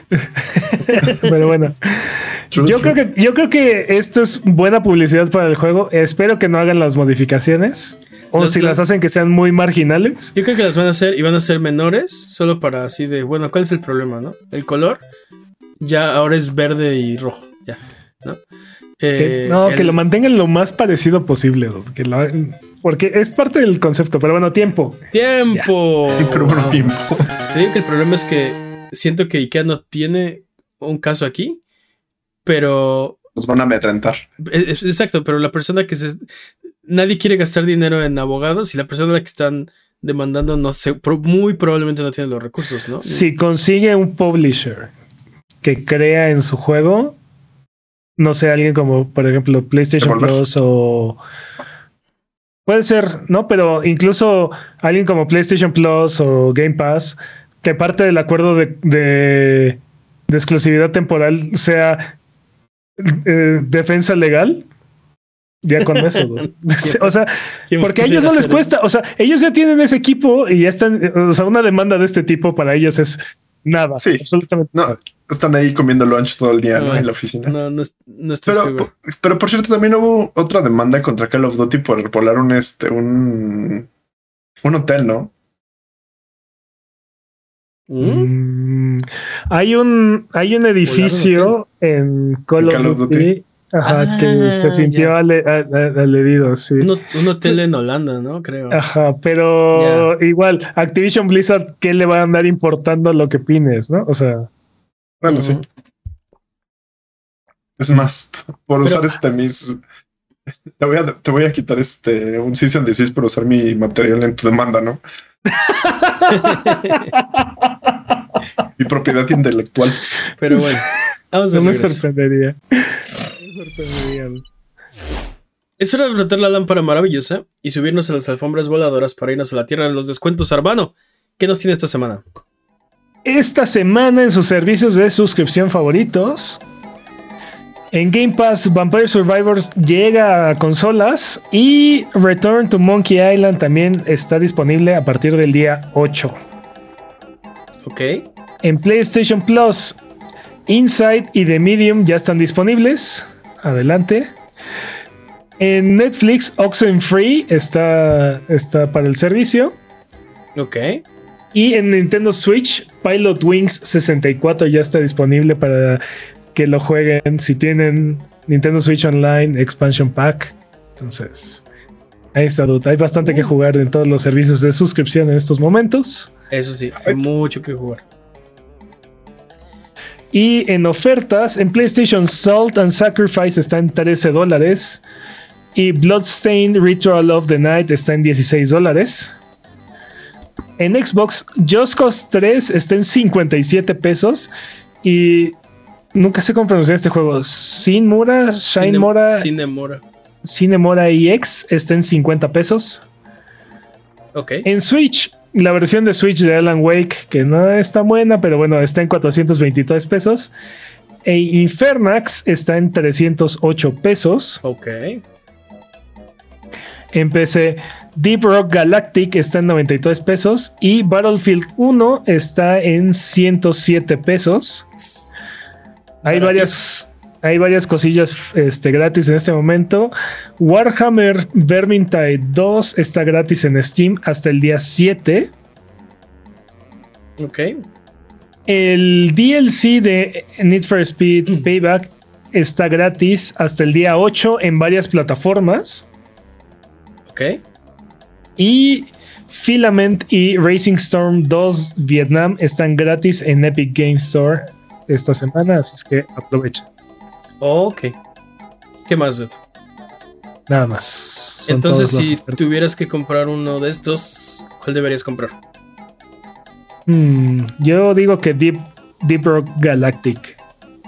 Pero bueno, True, yo true. creo que yo creo que esto es buena publicidad para el juego. Espero que no hagan las modificaciones o Las- si las- las hacen que sean muy marginales. Yo creo que las van a hacer y van a ser menores, solo para así de, bueno, ¿cuál es el problema, no? El color ya ahora es verde y rojo, ya, ¿no? Que- Eh, no, el- que lo mantengan lo más parecido posible, que lo porque es parte del concepto. Pero bueno, tiempo. ¡Tiempo! Pero bueno, tiempo. Te digo que el problema es que siento que IKEA no tiene un caso aquí, pero... Nos van a amedrentar. es- es- Exacto, pero la persona que se... Nadie quiere gastar dinero en abogados y la persona a la que están demandando no sé, muy probablemente no tiene los recursos, ¿no? Si consigue un publisher que crea en su juego, no sé, alguien como, por ejemplo, PlayStation Devolver. Plus o. Puede ser, ¿no? Pero incluso alguien como PlayStation Plus o Game Pass, que parte del acuerdo de, de, de exclusividad temporal sea eh, defensa legal. Ya con eso. ¿no? o sea, ¿Quién porque a ellos no les cuesta, o sea, ellos ya tienen ese equipo y ya están, o sea, una demanda de este tipo para ellos es nada, Sí. absolutamente. No, están ahí comiendo lunch todo el día, ¿no? En la oficina. No, no, es- no estoy Pero, seguro. por- pero por cierto, también hubo otra demanda contra Call of Duty por volar un este, un, un hotel, ¿no? ¿Mm? Mm, hay un, hay un edificio en Call, En of, Call of Duty, Duty. ajá, Ah, que se sintió ale- a- a- aledido, sí. Un, ho- un hotel en Holanda, ¿no? Creo. Ajá, pero igual, Activision Blizzard, ¿qué le va a andar importando lo que pines, no? O sea, Bueno, sí. Es más, por Pero- usar este mis. Te voy, a, te voy a quitar este un cease and desist por usar mi material en tu demanda, ¿no? Mi propiedad intelectual. Pero bueno, vamos de no me sorprendería. No me sorprendería. Es hora de frotar la lámpara maravillosa y subirnos a las alfombras voladoras para irnos a la tierra de los descuentos. Arbano, ¿qué nos tiene esta semana? Esta semana en sus servicios de suscripción favoritos. En Game Pass, Vampire Survivors llega a consolas y Return to Monkey Island también está disponible a partir del día 8. Ok. En PlayStation Plus, Inside y The Medium ya están disponibles. Adelante. En Netflix, Oxenfree está, está para el servicio. Ok. Y en Nintendo Switch, Pilot Wings 64 ya está disponible para que lo jueguen si tienen Nintendo Switch Online Expansion Pack. Entonces, ahí está. Hay bastante que jugar en todos los servicios de suscripción en estos momentos. Eso sí, hay mucho que jugar. Y en ofertas, en PlayStation Salt and Sacrifice está en 13 dólares. Y Bloodstained Ritual of the Night está en 16 dólares. En Xbox, Just Cause 3 está en 57 pesos. Y nunca sé cómo pronunciar este juego. Sin Mura, Shine Mora. Cinemora. Cinemora EX está en 50 pesos. Ok. En Switch, la versión de Switch de Alan Wake, que no es tan buena, pero bueno, está en 423 pesos. E Infernax está en 308 pesos. Ok. En PC, Deep Rock Galactic está en 93 pesos. Y Battlefield 1 está en 107 pesos. Hay varias, hay varias cosillas este, gratis en este momento. Warhammer Vermintide 2 está gratis en Steam hasta el día 7. Ok. El DLC de Need for Speed Payback está gratis hasta el día 8 en varias plataformas. Ok. Y Filament y Racing Storm 2 Vietnam están gratis en Epic Game Store esta semana, así es que aprovechen. Ok. ¿Qué más, dude? Nada más. Son Entonces, si ofertas. tuvieras que comprar uno de estos, ¿cuál deberías comprar? Hmm, yo digo que Deep, Deep Rock Galactic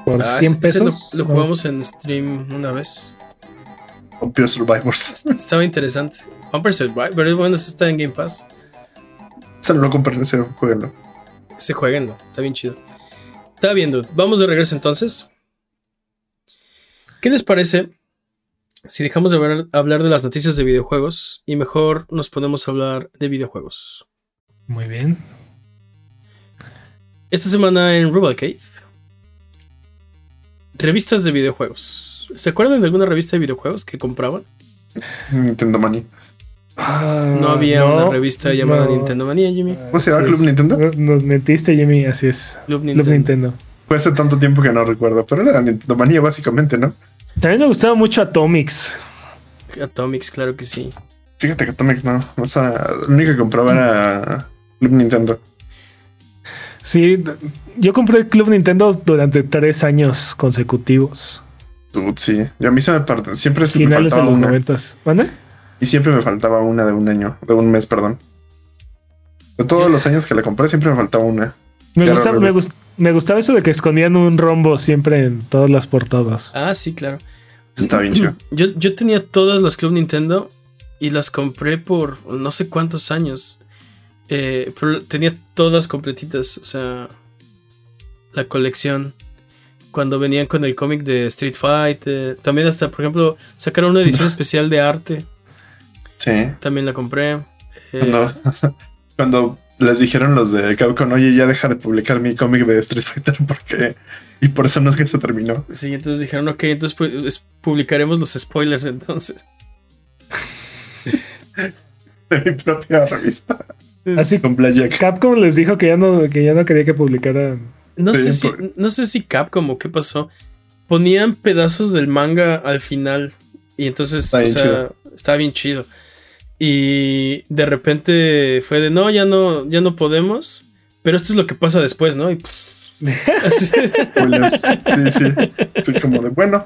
por Ah, 100 ese- ese lo- pesos. Lo, ¿no? jugamos en stream una vez. Vampire Survivors. Estaba interesante. Vampire Survivor, pero bueno, ese está en Game Pass. Se no lo compren ese juego. Se jueguenlo, está bien chido. Está bien, dude. Vamos de regreso entonces. ¿Qué les parece si dejamos de ver- hablar de las noticias de videojuegos y mejor nos ponemos a hablar de videojuegos? Muy bien. Esta semana en Rubalcade, revistas de videojuegos. ¿Se acuerdan de alguna revista de videojuegos que compraban? Nintendo No había una revista llamada Ah, no. Nintendo Manía, Jimmy. ¿Cómo se llama Club es. Nintendo? No- Nos metiste, Jimmy, así es. Club Club Nintendo. Nintendo. Fue hace tanto tiempo que no recuerdo, pero era Nintendo Manía básicamente, ¿no? También me gustaba mucho Atomics. Atomics, claro que sí. Fíjate que Atomics no. O sea, lo único que compraba era Club Nintendo. Sí, yo compré el Club Nintendo durante tres años consecutivos. Dude, sí. Y a mí se me parte. Siempre es- me Finales de faltaba los noventas. ¿Vale? Y siempre me faltaba una de un año, de un mes, perdón. De todos los años que la compré, siempre me faltaba una. Me, Qué gusta- horrible. me, gust- me gustaba eso de que escondían un rombo siempre en todas las portadas. Ah, sí, claro. Está bien chido. Yo, yo tenía todas las Club Nintendo y las compré por no sé cuántos años. Eh, pero tenía todas completitas. O sea, la colección. Cuando venían con el cómic de Street Fighter. También hasta, por ejemplo, sacaron una edición especial de arte. Sí. También la compré. Eh, Cuando, cuando les dijeron los de Capcom, oye, ya deja de publicar mi cómic de Street Fighter porque. Y por eso no es que se terminó. Sí, entonces dijeron, ok, entonces pu- es- publicaremos los spoilers entonces. De mi propia revista. Así- Con Blackjack. Capcom les dijo que ya no, que ya no quería que publicaran. No sé, si, por- no sé si Capcom o qué pasó. Ponían pedazos del manga al final. Y entonces, Está o sea, chido. estaba bien chido. Y de repente fue de no, ya no, ya no podemos. Pero esto es lo que pasa después, ¿no? Y, pff, así-. Sí, sí. Sí, como de, bueno,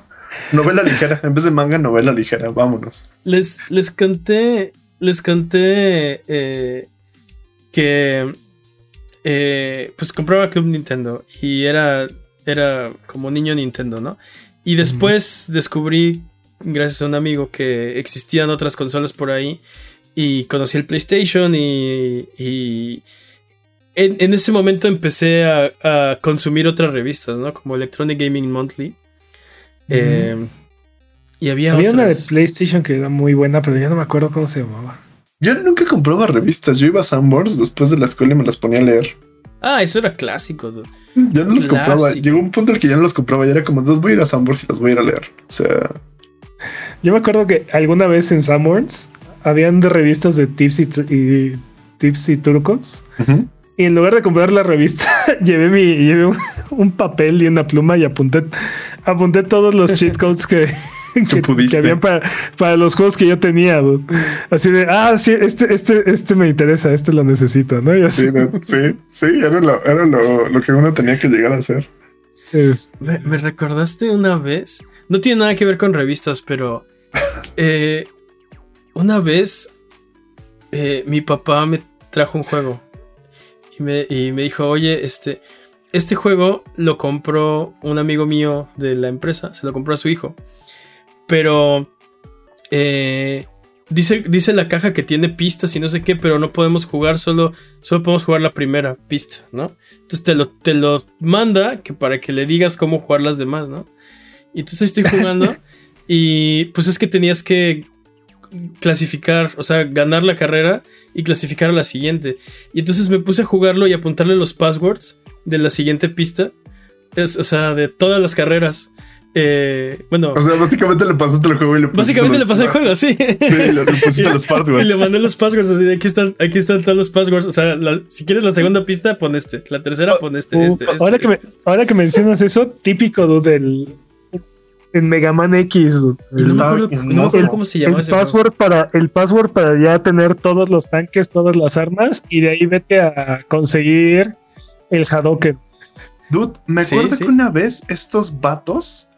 novela ligera. En vez de manga, novela ligera. Vámonos. les, les canté. Les canté eh, que eh, pues compraba Club Nintendo. Y era. Era como niño Nintendo, ¿no? Y después descubrí, gracias a un amigo, que existían otras consolas por ahí. Y conocí el PlayStation y. y en, en ese momento empecé a, a consumir otras revistas, ¿no? Como Electronic Gaming Monthly. Eh, y había, Había una de. PlayStation que era muy buena, pero ya no me acuerdo cómo se llamaba. Yo nunca compraba revistas. Yo iba a Sanborns después de la escuela y me las ponía a leer. Ah, eso era clásico. dude. Yo no los compraba. Llegó un punto en el que ya no los compraba. Y era como, voy a ir a Sanborns y los voy a ir a leer. O sea, Yo me acuerdo que alguna vez en Sanborns habían de revistas de tips y, tru- y tips y trucos. ujú. Y en lugar de comprar la revista, llevé mi llevé un, un papel y una pluma y apunté apunté todos los cheat codes que, que, pudiste. que habían para, para los juegos que yo tenía. Así de, ah, sí, este, este, este me interesa, este lo necesito, ¿no? Y así, sí, no, sí, sí, era, lo, era lo, lo que uno tenía que llegar a hacer. es- Me, me recordaste una vez. No tiene nada que ver con revistas, pero. eh, una vez. eh, mi papá me trajo un juego. Y me, y me dijo: Oye, este. Este juego lo compró un amigo mío de la empresa. Se lo compró a su hijo. Pero. eh, dice, dice la caja que tiene pistas y no sé qué, pero no podemos jugar solo. Solo podemos jugar la primera pista, ¿no? Entonces te lo, te lo manda que para que le digas cómo jugar las demás, ¿no? Y entonces estoy jugando y pues es que tenías que clasificar, o sea, ganar la carrera y clasificar a la siguiente. Y entonces me puse a jugarlo y apuntarle los passwords de la siguiente pista, es, o sea, de todas las carreras. Eh, bueno, O sea, básicamente le pasaste el juego y le pusiste básicamente le los- pasé el juego, sí. Sí, le, le pusiste los Y passwords. le mandé los passwords así de aquí están, aquí están todos los passwords. O sea, la- si quieres la segunda pista, pon este. La tercera, pon este. Uh, este, este, ahora, que me, este, este. ahora que mencionas eso, típico dude, del en Mega Man X. Y no me acuerdo, no cómo se llamaba el ese juego. password para el password para ya tener todos los tanques, todas las armas y de ahí vete a conseguir el Hadoken. Dude, me Sí, acuerdo sí. que una vez estos vatos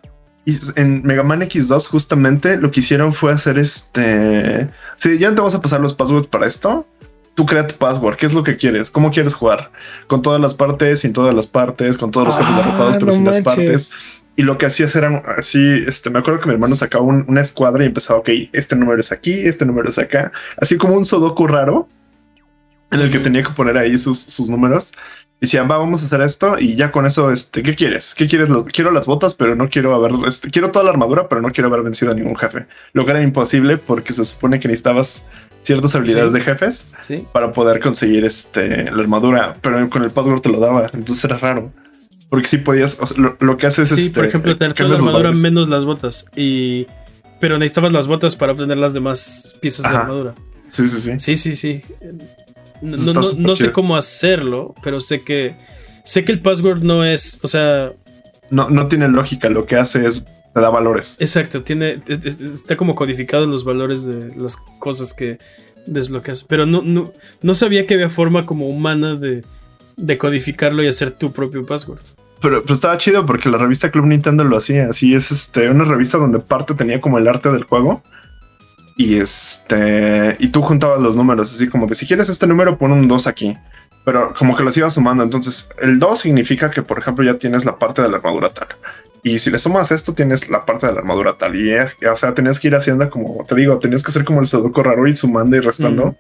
y en Mega Man X2 justamente lo que hicieron fue hacer este... Si ya no te vamos a pasar los passwords para esto, tú crea tu password. ¿Qué es lo que quieres? ¿Cómo quieres jugar? ¿Con todas las partes, sin todas las partes, con todos los jefes Ah, derrotados pero no sin las partes? Y lo que hacías era así, este, me acuerdo que mi hermano sacaba un- una escuadra y empezaba, ok, este número es aquí, este número es acá, así como un sudoku raro en el que tenía que poner ahí sus, sus números. Y decía, va, vamos a hacer esto y ya con eso, este, ¿qué quieres? ¿Qué quieres? Lo- quiero las botas, pero no quiero haber, este, quiero toda la armadura, pero no quiero haber vencido a ningún jefe. Lo que era imposible porque se supone que necesitabas ciertas habilidades Sí. de jefes Sí. para poder conseguir este, la armadura, pero con el password te lo daba, entonces era raro. Porque si podías, o sea, lo, lo que haces es... Sí, este, por ejemplo, tener toda la armadura menos las botas. Y. Pero necesitabas las botas para obtener las demás piezas de armadura. Sí, sí, sí. Sí, sí, sí. No, sé cómo hacerlo, pero sé que. Sé que el password no es. O sea, No, no tiene lógica, lo que hace es te da valores. exacto, tiene. es- es- Está como codificado los valores de las cosas que desbloqueas. Pero no, no, no sabía que había forma como humana de, de codificarlo y hacer tu propio password. Pero, pero estaba chido porque la revista Club Nintendo lo hacía. Así es este, una revista donde parte tenía como el arte del juego. Y este, y tú juntabas los números, así como de si quieres este número, pon un 2 aquí. Pero como que los ibas sumando. Entonces, el 2 significa que, por ejemplo, ya tienes la parte de la armadura tal. Y si le sumas esto, tienes la parte de la armadura tal. Y, eh, o sea, tenías que ir haciendo como te digo, tenías que hacer como el sudoku raro y sumando y restando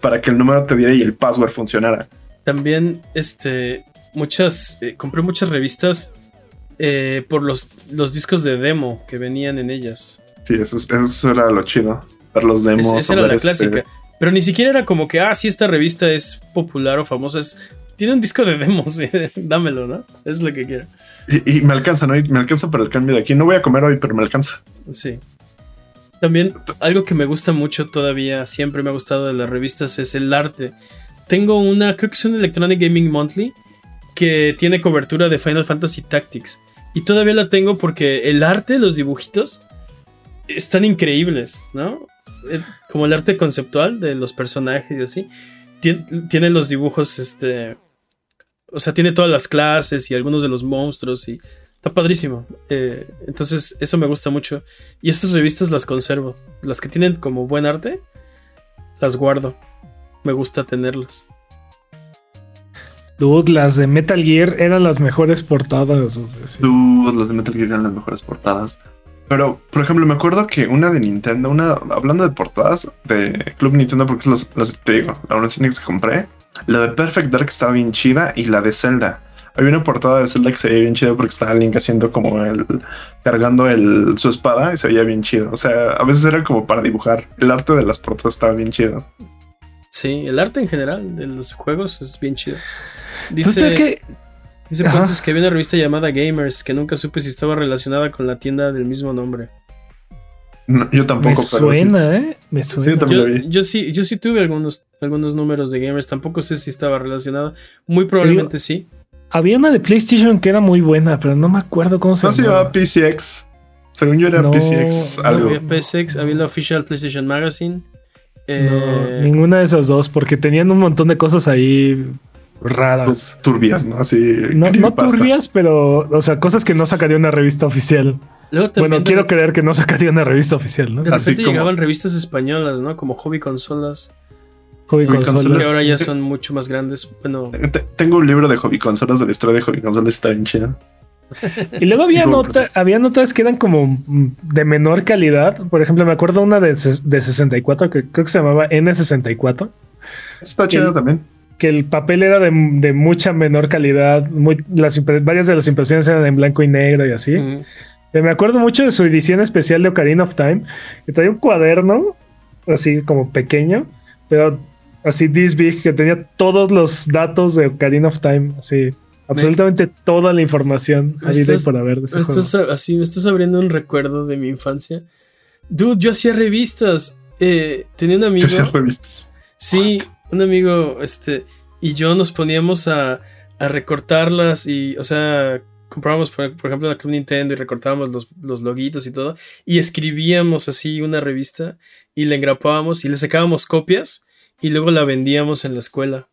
para que el número te diera y el password funcionara. También, este, muchas, eh, compré muchas revistas eh, por los, los discos de demo que venían en ellas. Sí, eso, es- eso era lo chido. Ver los Es- demos. esa era la este- clásica. Pero ni siquiera era como que, ah, sí, esta revista es popular o famosa. Es, tiene un disco de demos, eh, dámelo, ¿no? Es lo que quiero. Y, y me alcanza, ¿no? Y me alcanza para el cambio de aquí. No voy a comer hoy, pero me alcanza. Sí. También algo que me gusta mucho todavía, siempre me ha gustado de las revistas, es el arte. Tengo una, creo que es una Electronic Gaming Monthly, que tiene cobertura de Final Fantasy Tactics. Y todavía la tengo porque el arte, los dibujitos, están increíbles, ¿no? Eh, Como el arte conceptual de los personajes y así. Tien- tiene los dibujos, este... O sea, tiene todas las clases y algunos de los monstruos y... Está padrísimo. Eh, entonces, eso me gusta mucho. Y estas revistas las conservo. Las que tienen como buen arte, las guardo. Me gusta tenerlas. Dude, las de Metal Gear eran las mejores portadas. sí. Las de Metal Gear eran las mejores portadas. Pero, por ejemplo, me acuerdo que una de Nintendo, una hablando de portadas de Club Nintendo, porque es los, los- te digo, la única que compré, la de Perfect Dark estaba bien chida y la de Zelda. Había una portada de Zelda que se veía bien chida porque estaba Link haciendo como el cargando el, su espada y se veía bien chido. O sea, a veces era como para dibujar. El arte de las portadas estaba bien chido. Sí, el arte en general de los juegos es bien chido. Pues Dice, que Dice. Pontus que había una revista llamada Gamers que nunca supe si estaba relacionada con la tienda del mismo nombre. No, yo Me tampoco, sí. suena, ¿eh? Me suena. Yo también Yo, lo vi. yo sí, yo sí tuve algunos, algunos números de Gamers, tampoco sé si estaba relacionada. Muy probablemente sí. Había una de PlayStation que era muy buena, pero no me acuerdo cómo se No se llamaba. llamaba PCX. Según yo era No, PCX no, algo. Había PSX, había la Official PlayStation Magazine. No, Eh, ninguna de esas dos, porque tenían un montón de cosas ahí raras. Turbias, ¿no? Así. No, no turbias, pero, o sea, cosas que no sacaría una revista oficial. luego Bueno, de, quiero creer que no sacaría una revista oficial, ¿no? de Así repente como- llegaban revistas españolas, ¿no? Como Hobby Consolas, Hobby Hobby consolas. consolas. que ahora ya son mucho más grandes. Bueno, Te- Tengo un libro de hobby consolas de la historia de hobby consolas, está bien chido. Y luego había, Sí, nota, había notas que eran como de menor calidad. Por ejemplo, me acuerdo una de, de 64 que creo que se llamaba N64, Está chido El- también. que el papel era de, de mucha menor calidad. Muy, las, varias de las impresiones eran en blanco y negro y así. mm, Me acuerdo mucho de su edición especial de Ocarina of Time, que traía un cuaderno así como pequeño, pero así this big, que tenía todos los datos de Ocarina of Time, así absolutamente toda la información habida por haber de ese juego. estás, así, me estás abriendo un recuerdo de mi infancia. Dude, yo hacía revistas. Eh, tenía un amigo. Yo sé revistas. Sí, un amigo, este, y yo nos poníamos a, a recortarlas y, o sea, comprábamos, por, por ejemplo, la Club Nintendo y recortábamos los, los loguitos y todo, y escribíamos así una revista y la engrapábamos y le sacábamos copias y luego la vendíamos en la escuela.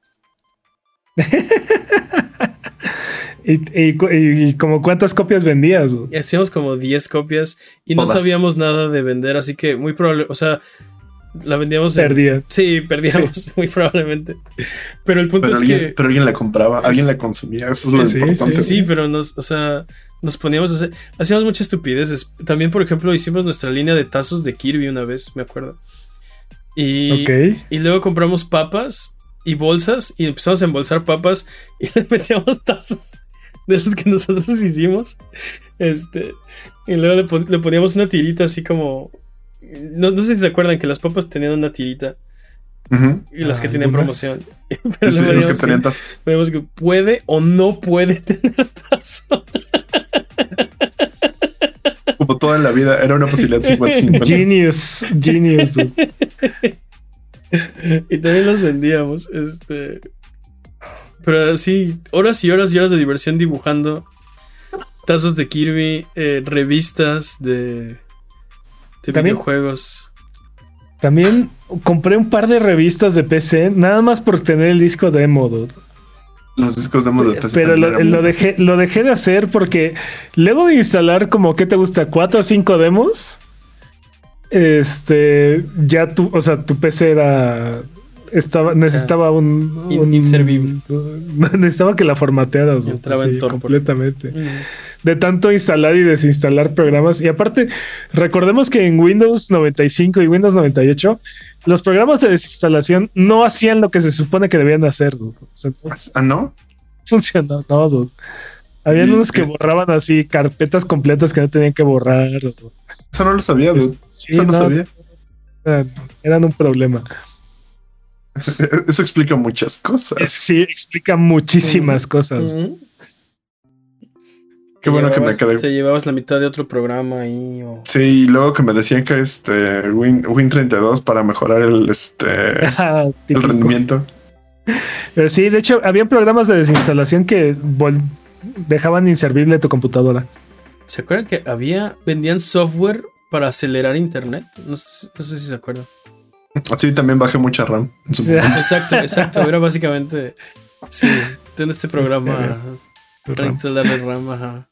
Y, como cuántas copias vendías. hacíamos como 10 copias y no sabíamos nada de vender, así que muy probable, o sea, la vendíamos en- Perdía. Sí, perdíamos, muy probablemente. Pero el punto Pero es alguien, que... pero alguien la compraba, alguien la consumía. Eso es lo Sí, importante. sí, Sí, pero nos, o sea, nos poníamos a hacer, hacíamos muchas estupideces. También, por ejemplo, hicimos nuestra línea de tazos de Kirby una vez, me acuerdo. Y, Ok. y luego compramos papas y bolsas y empezamos a embolsar papas y le metíamos tazos de los que nosotros hicimos. Este, y luego le, pon- le poníamos una tirita así como... No, no sé si se acuerdan que las papas tenían una tirita Ujú. y las que Ah, tenían algunas. promoción. Pero Sí, los que tenían tazas. Vemos que puede o no puede tener tazo. Como toda la vida, era una posibilidad 50-50. Genius, genius. y también los vendíamos. Este. Pero sí, horas y horas y horas de diversión dibujando tazos de Kirby, eh, revistas de, de También- videojuegos. También compré un par de revistas de PC, nada más por tener el disco demo. dude. Los discos demos de PC. Pero lo, lo dejé, lo dejé de hacer porque luego de instalar como, ¿qué te gusta? ¿Cuatro o cinco demos? Este, ya tu, o sea, tu PC era, estaba, necesitaba un, un- inservible. necesitaba que la formatearas. ¿no? Entraba en Sí, torpor. completamente. Mm. De tanto instalar y desinstalar programas. Y aparte, recordemos que en Windows 95 y Windows 98, los programas de desinstalación no hacían lo que se supone que debían hacer. ¿no? O sea, no Ah, ¿no? funcionó todo. Habían Sí, unos que borraban así carpetas completas que no tenían que borrar. Eso no lo sabía, dude. Sí, Eso no, no, sabía. eran, eran un problema. Eso explica muchas cosas. Sí, explica muchísimas cosas. Mm. Qué bueno que me quedé. Te llevabas la mitad de otro programa ahí. O... Sí, y luego que me decían que este Win, Win 32 para mejorar el este Ajá, el rendimiento. Pero sí, de hecho, habían programas de desinstalación que dejaban inservible tu computadora. ¿Se acuerdan que había, vendían software para acelerar internet? No, sé- no sé si se acuerdan. Así también bajé mucha RAM en su momento. Exacto, exacto. Era básicamente. Sí, ten este programa para instalarle RAM. Ajá.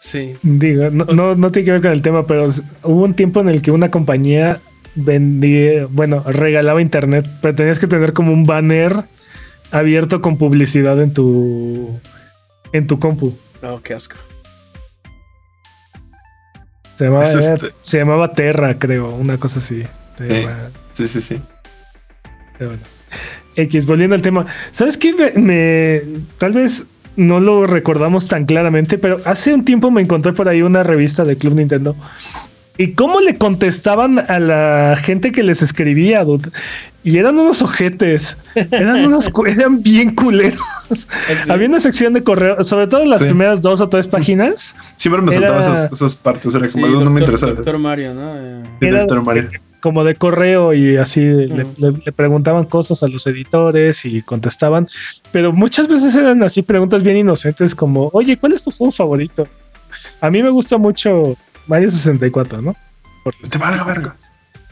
Sí. Digo, no, no, no tiene que ver con el tema, pero hubo un tiempo en el que una compañía vendía, bueno, regalaba internet, pero tenías que tener como un banner abierto con publicidad en tu en tu compu. Oh, qué asco. Se llamaba, Es era- este- se llamaba Terra, creo, una cosa así. Eh. Sí, sí, sí. pero bueno. X, volviendo al tema. ¿Sabes qué? Me, me- tal vez no lo recordamos tan claramente, pero hace un tiempo me encontré por ahí una revista de Club Nintendo ¿Y cómo le contestaban a la gente que les escribía, dude? Y eran unos ojetes. Eran unos eran bien culeros. Había una sección de correo, sobre todo las primeras dos o tres páginas. Siempre me saltaban esas, partes. Era como no me interesaba. Doctor Mario, ¿no? Doctor Mario. Como de correo y así le, le, preguntaban cosas a los editores y contestaban. Pero muchas veces eran así preguntas bien inocentes, como, oye, ¿cuál es tu juego favorito? A mí me gusta mucho Mario 64, ¿no? Porque te valga verga.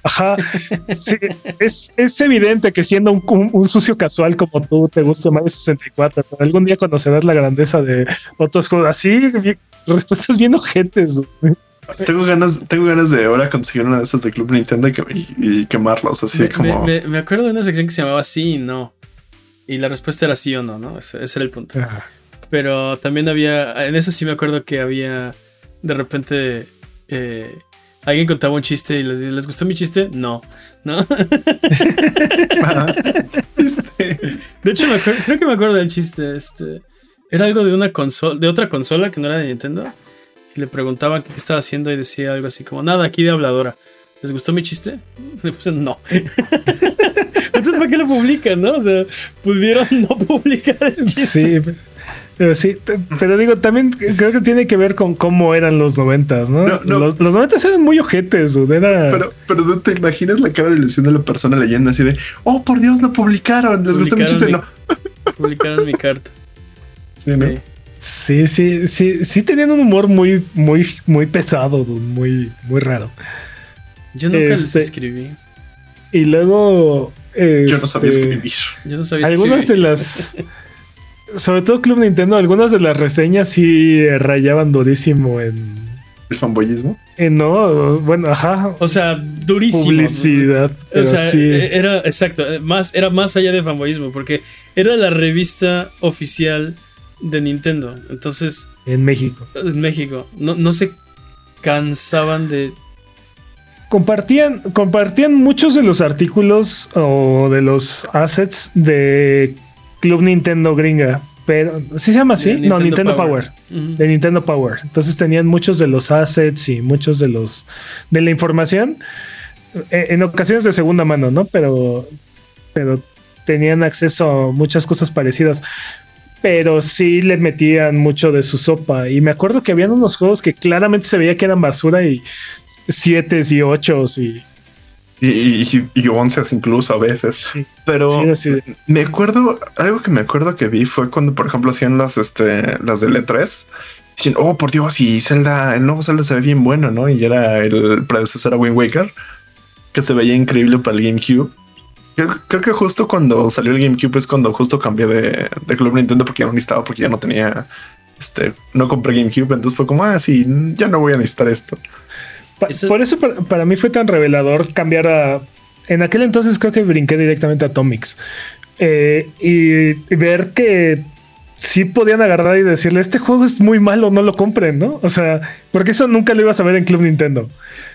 Ajá. Sí, es, es, evidente que siendo un, un, sucio casual como tú te gusta Mario 64, pero algún día conocerás la grandeza de otros juegos. Así, respuestas bien ojetes. Tengo ganas, tengo ganas de ahora conseguir una de esas de Club Nintendo y, quemarlos, así como. Me, acuerdo de una sección que se llamaba sí y no. Y la respuesta era sí o no, ¿no? Ese, era el punto. Pero también había. En eso sí me acuerdo que había de repente eh, alguien contaba un chiste y les, ¿les gustó mi chiste? No, ¿no? de hecho, creo que me acuerdo del chiste. Este, era algo de una consola, de otra consola que no era de Nintendo. Y le preguntaban qué estaba haciendo y decía algo así como, nada, aquí de habladora. ¿Les gustó mi chiste? Le puse no. Entonces, ¿para qué lo publican, no? O sea, pudieron no publicar el chiste. Sí, pero sí, pero digo, también creo que tiene que ver con cómo eran los noventas, ¿no? Los, noventas eran muy ojetes, era... Pero, pero ¿tú te imaginas la cara de ilusión de la persona leyendo así de, oh, por Dios, lo publicaron, les gustó mi chiste, no. Publicaron mi carta. Sí, ¿no? Sí, sí, sí, sí tenían un humor muy, muy, muy pesado, muy, muy raro. Yo nunca les este, escribí. Y luego. Yo no sabía este, escribir. Yo no sabía Algunas de las. sobre todo Club Nintendo, algunas de las reseñas sí rayaban durísimo en. ¿El fanboyismo? Eh, no, bueno, ajá. O sea, durísimo. Publicidad. O sea, sí. Eh, era, exacto, más, era más allá de fanboyismo, porque era la revista oficial de Nintendo. Entonces. En México. En México. No, no se cansaban de. Compartían, compartían muchos de los artículos o de los assets de Club Nintendo gringa, pero ¿sí se llama así? no, Nintendo Power. De Nintendo Power. Entonces tenían muchos de los assets y muchos de los de la información eh, en ocasiones de segunda mano, ¿no? Pero pero tenían acceso a muchas cosas parecidas. Pero sí le metían mucho de su sopa. Y me acuerdo que habían unos juegos que claramente se veía que eran basura y siete y ocho y y, y, once incluso a veces. Pero me acuerdo, algo que me acuerdo que vi fue cuando, por ejemplo, hacían las, este, las de L3. Dicen, oh, por Dios, y Zelda, el nuevo Zelda se ve bien bueno, ¿no? Y era el predecesor a Wind Waker, que se veía increíble para el GameCube. Creo, que justo cuando salió el GameCube es cuando justo cambié de, de Club Nintendo porque ya no necesitaba, porque ya no tenía, este, no compré GameCube. Entonces fue como, ah, sí, ya no voy a necesitar esto por eso para, mí fue tan revelador cambiar a... En aquel entonces creo que brinqué directamente a Atomics. Eh, y, ver que sí podían agarrar y decirle, este juego es muy malo, no lo compren, ¿no? O sea, porque eso nunca lo ibas a ver en Club Nintendo.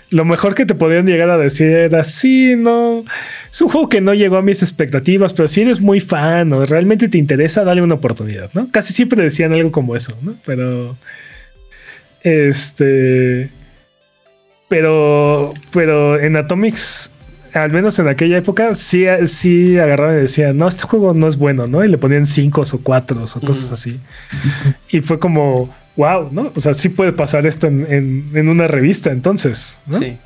Lo mejor que te podían llegar a decir era, sí, no, es un juego que no llegó a mis expectativas, pero si eres muy fan o realmente te interesa, dale una oportunidad, ¿no? Casi siempre decían algo como eso, ¿no? Pero, este, pero, pero en Atomics, al menos en aquella época, sí, sí agarraban y decían, no, este juego no es bueno, ¿no? Y le ponían cinco o cuatro o cosas así. Y fue como, wow, ¿no? O sea, sí puede pasar esto en, una revista entonces, ¿no? Sí.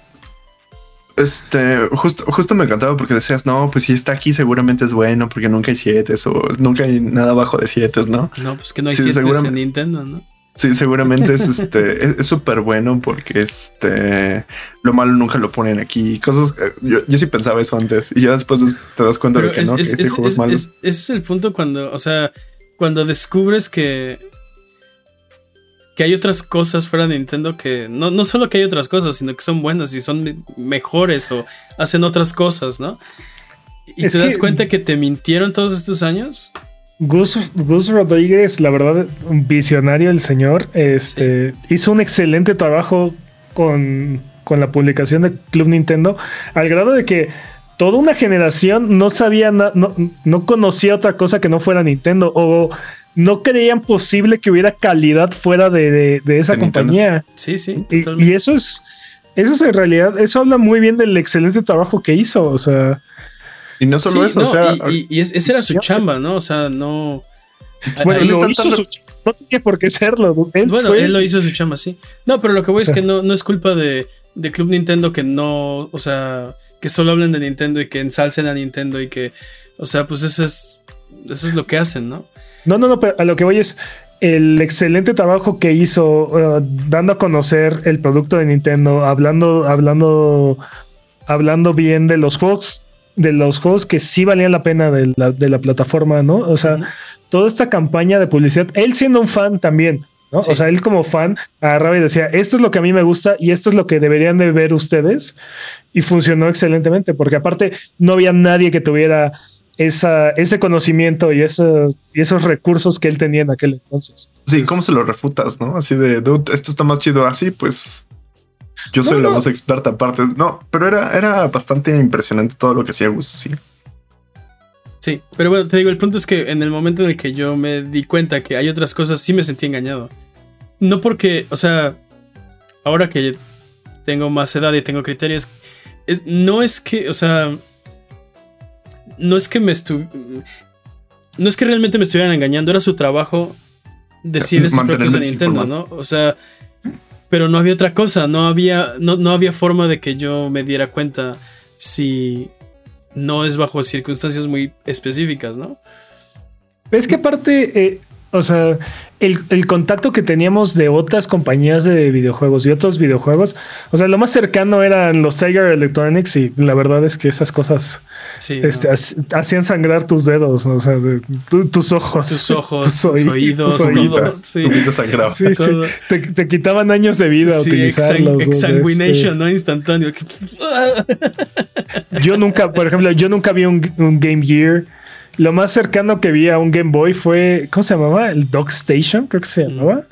Este, justo, justo me encantaba porque decías, no, pues si está aquí seguramente es bueno porque nunca hay siete o nunca hay nada abajo de siete, ¿no? No, pues que no hay siete en Nintendo, ¿no? Sí, seguramente es este, es súper bueno porque este lo malo nunca lo ponen aquí. Cosas eh, yo, yo sí pensaba eso antes y ya después te das cuenta de que no, que ese juego es, malo. ese es el punto cuando, o sea, cuando descubres que que hay otras cosas fuera de Nintendo que no, no solo que hay otras cosas, sino que son buenas y son mejores o hacen otras cosas, ¿no? Y te das cuenta que te mintieron todos estos años Gus, Gus, Rodríguez, la verdad, un visionario el señor, este, hizo un excelente trabajo con, la publicación de Club Nintendo, al grado de que toda una generación no sabía, no, no conocía otra cosa que no fuera Nintendo, o no creían posible que hubiera calidad fuera de, esa compañía. Sí, sí. Y, eso es eso es en realidad, eso habla muy bien del excelente trabajo que hizo, o sea. Y no solo eso, o sea. Y, y, esa era su chamba, ¿no? O sea, no. Bueno, lo hizo su no tiene por qué serlo. bueno, él lo hizo su chamba, sí. No, pero lo que voy es que no, no es culpa de, de Club Nintendo que no, o sea, que solo hablen de Nintendo y que ensalcen a Nintendo y que, o sea, pues eso es, eso es lo que hacen, ¿no? No, no, no, pero a lo que voy es el excelente trabajo que hizo uh, dando a conocer el producto de Nintendo, hablando, hablando, hablando bien de los juegos, de los juegos que sí valían la pena de la, de la plataforma, ¿no? O sea, toda esta campaña de publicidad, él siendo un fan también, ¿no? O sea, él como fan agarraba y decía, esto es lo que a mí me gusta y esto es lo que deberían de ver ustedes. Y funcionó excelentemente, porque aparte no había nadie que tuviera esa, ese conocimiento y esos, y esos recursos que él tenía en aquel entonces. Sí, ¿cómo se lo refutas, no? Así de, dude, esto está más chido así, pues yo soy la más experta aparte. No, pero era, era bastante impresionante todo lo que hacía Gus, sí. Sí, pero bueno, te digo, el punto es que en el momento en el que yo me di cuenta que hay otras cosas, sí me sentí engañado. No porque, o sea, ahora que tengo más edad y tengo criterios, es, no es que, o sea, no es que me estu no es que realmente me estuvieran engañando, era su trabajo decir estos propios de Nintendo, ¿no? O sea, pero no había otra cosa, no había, no, no había forma de que yo me diera cuenta si no es bajo circunstancias muy específicas, ¿no? Es que aparte, eh, o sea, el, contacto que teníamos de otras compañías de videojuegos y otros videojuegos, o sea, lo más cercano eran los Tiger Electronics y la verdad es que esas cosas este, hacían sangrar tus dedos, o sea, tus ojos. Tus ojos, tus, oídos, Te, quitaban años de vida utilizarlos. exsanguination, este ¿no? Instantáneo. yo nunca, por ejemplo, yo nunca vi un, un Game Gear lo más cercano que vi a un Game Boy fue, ¿cómo se llamaba? El Dog Station, creo que se llamaba.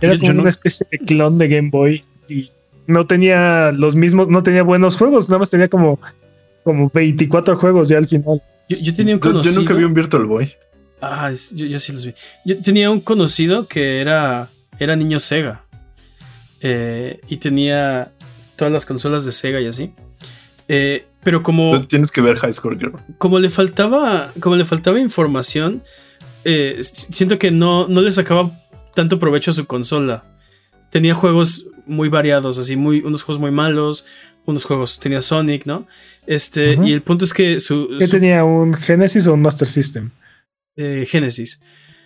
Era como una especie de clon de Game Boy y no tenía los mismos, no tenía buenos juegos, nada más tenía como, como 24 juegos ya al final. Yo, tenía un conocido. Yo, nunca vi un Virtual Boy. Ah, yo, sí los vi. Yo tenía un conocido que era, era niño Sega. Eh, y tenía todas las consolas de Sega y así. Eh, pero como. tienes que ver High Score Girl. Como le faltaba. Como le faltaba información. Eh, siento que no, no le sacaba tanto provecho a su consola. Tenía juegos muy variados, así, muy, unos juegos muy malos, unos juegos. Tenía Sonic, ¿no? Este, y el punto es que su. ¿Qué tenía? ¿Un Genesis o un Master System? Eh, Genesis.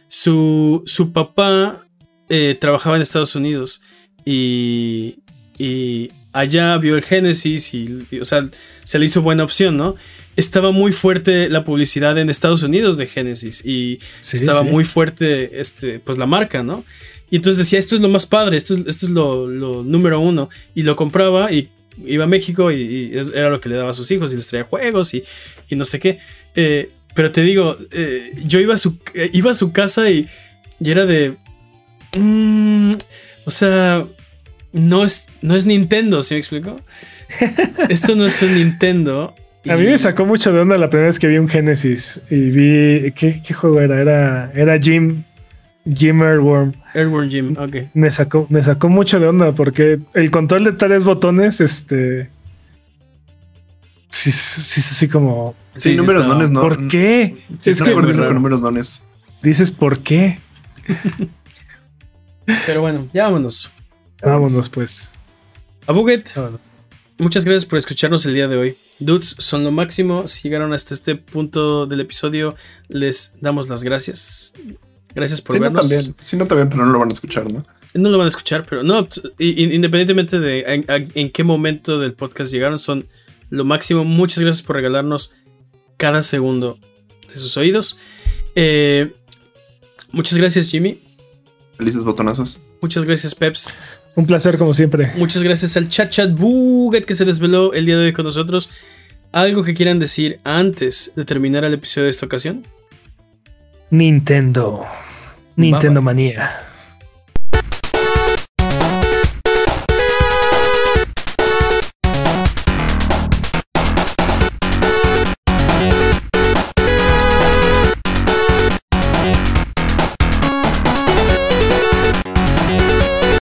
Su, su papá eh, trabajaba en Estados Unidos y, y allá vio el Genesis y, o sea, se le hizo buena opción, ¿no? Estaba muy fuerte la publicidad en Estados Unidos de Genesis y estaba muy fuerte, este, pues la marca, ¿no? Y entonces decía, esto es lo más padre, esto es, esto es lo, número uno. Y lo compraba y iba a México y, era lo que le daba a sus hijos y les traía juegos y, no sé qué. Eh, pero te digo, eh, yo iba a su, eh, iba a su casa y, era de... Mm, o sea, no es, no es Nintendo, ¿sí me explico? Esto no es un Nintendo. A mí me sacó mucho de onda la primera vez que vi un Genesis y vi. ¿Qué, juego era? Era, era Jim. Jim Airworm. Airworm Jim, ok. Me sacó, me sacó mucho de onda porque el control de tres botones, este. Sí, sí, sí, como. Sí, números dones, ¿no? ¿Por qué? es que, números dones. Dices, ¿por qué? Pero bueno, ya vámonos. Vámonos pues. A Buget, muchas gracias por escucharnos el día de hoy. Dudes son lo máximo. Si llegaron hasta este punto del episodio, les damos las gracias. Gracias por vernos. No, también. Si no, también, pero no lo van a escuchar, ¿no? No lo van a escuchar, pero no, independientemente de en, qué momento del podcast llegaron, son lo máximo. Muchas gracias por regalarnos cada segundo de sus oídos. Eh, muchas gracias, Jimmy. Felices botonazos. Muchas gracias, Peps. Un placer, como siempre. Muchas gracias al chat chat Buget que se desveló el día de hoy con nosotros. ¿Algo que quieran decir antes de terminar el episodio de esta ocasión? Nintendo. Nintendo manía.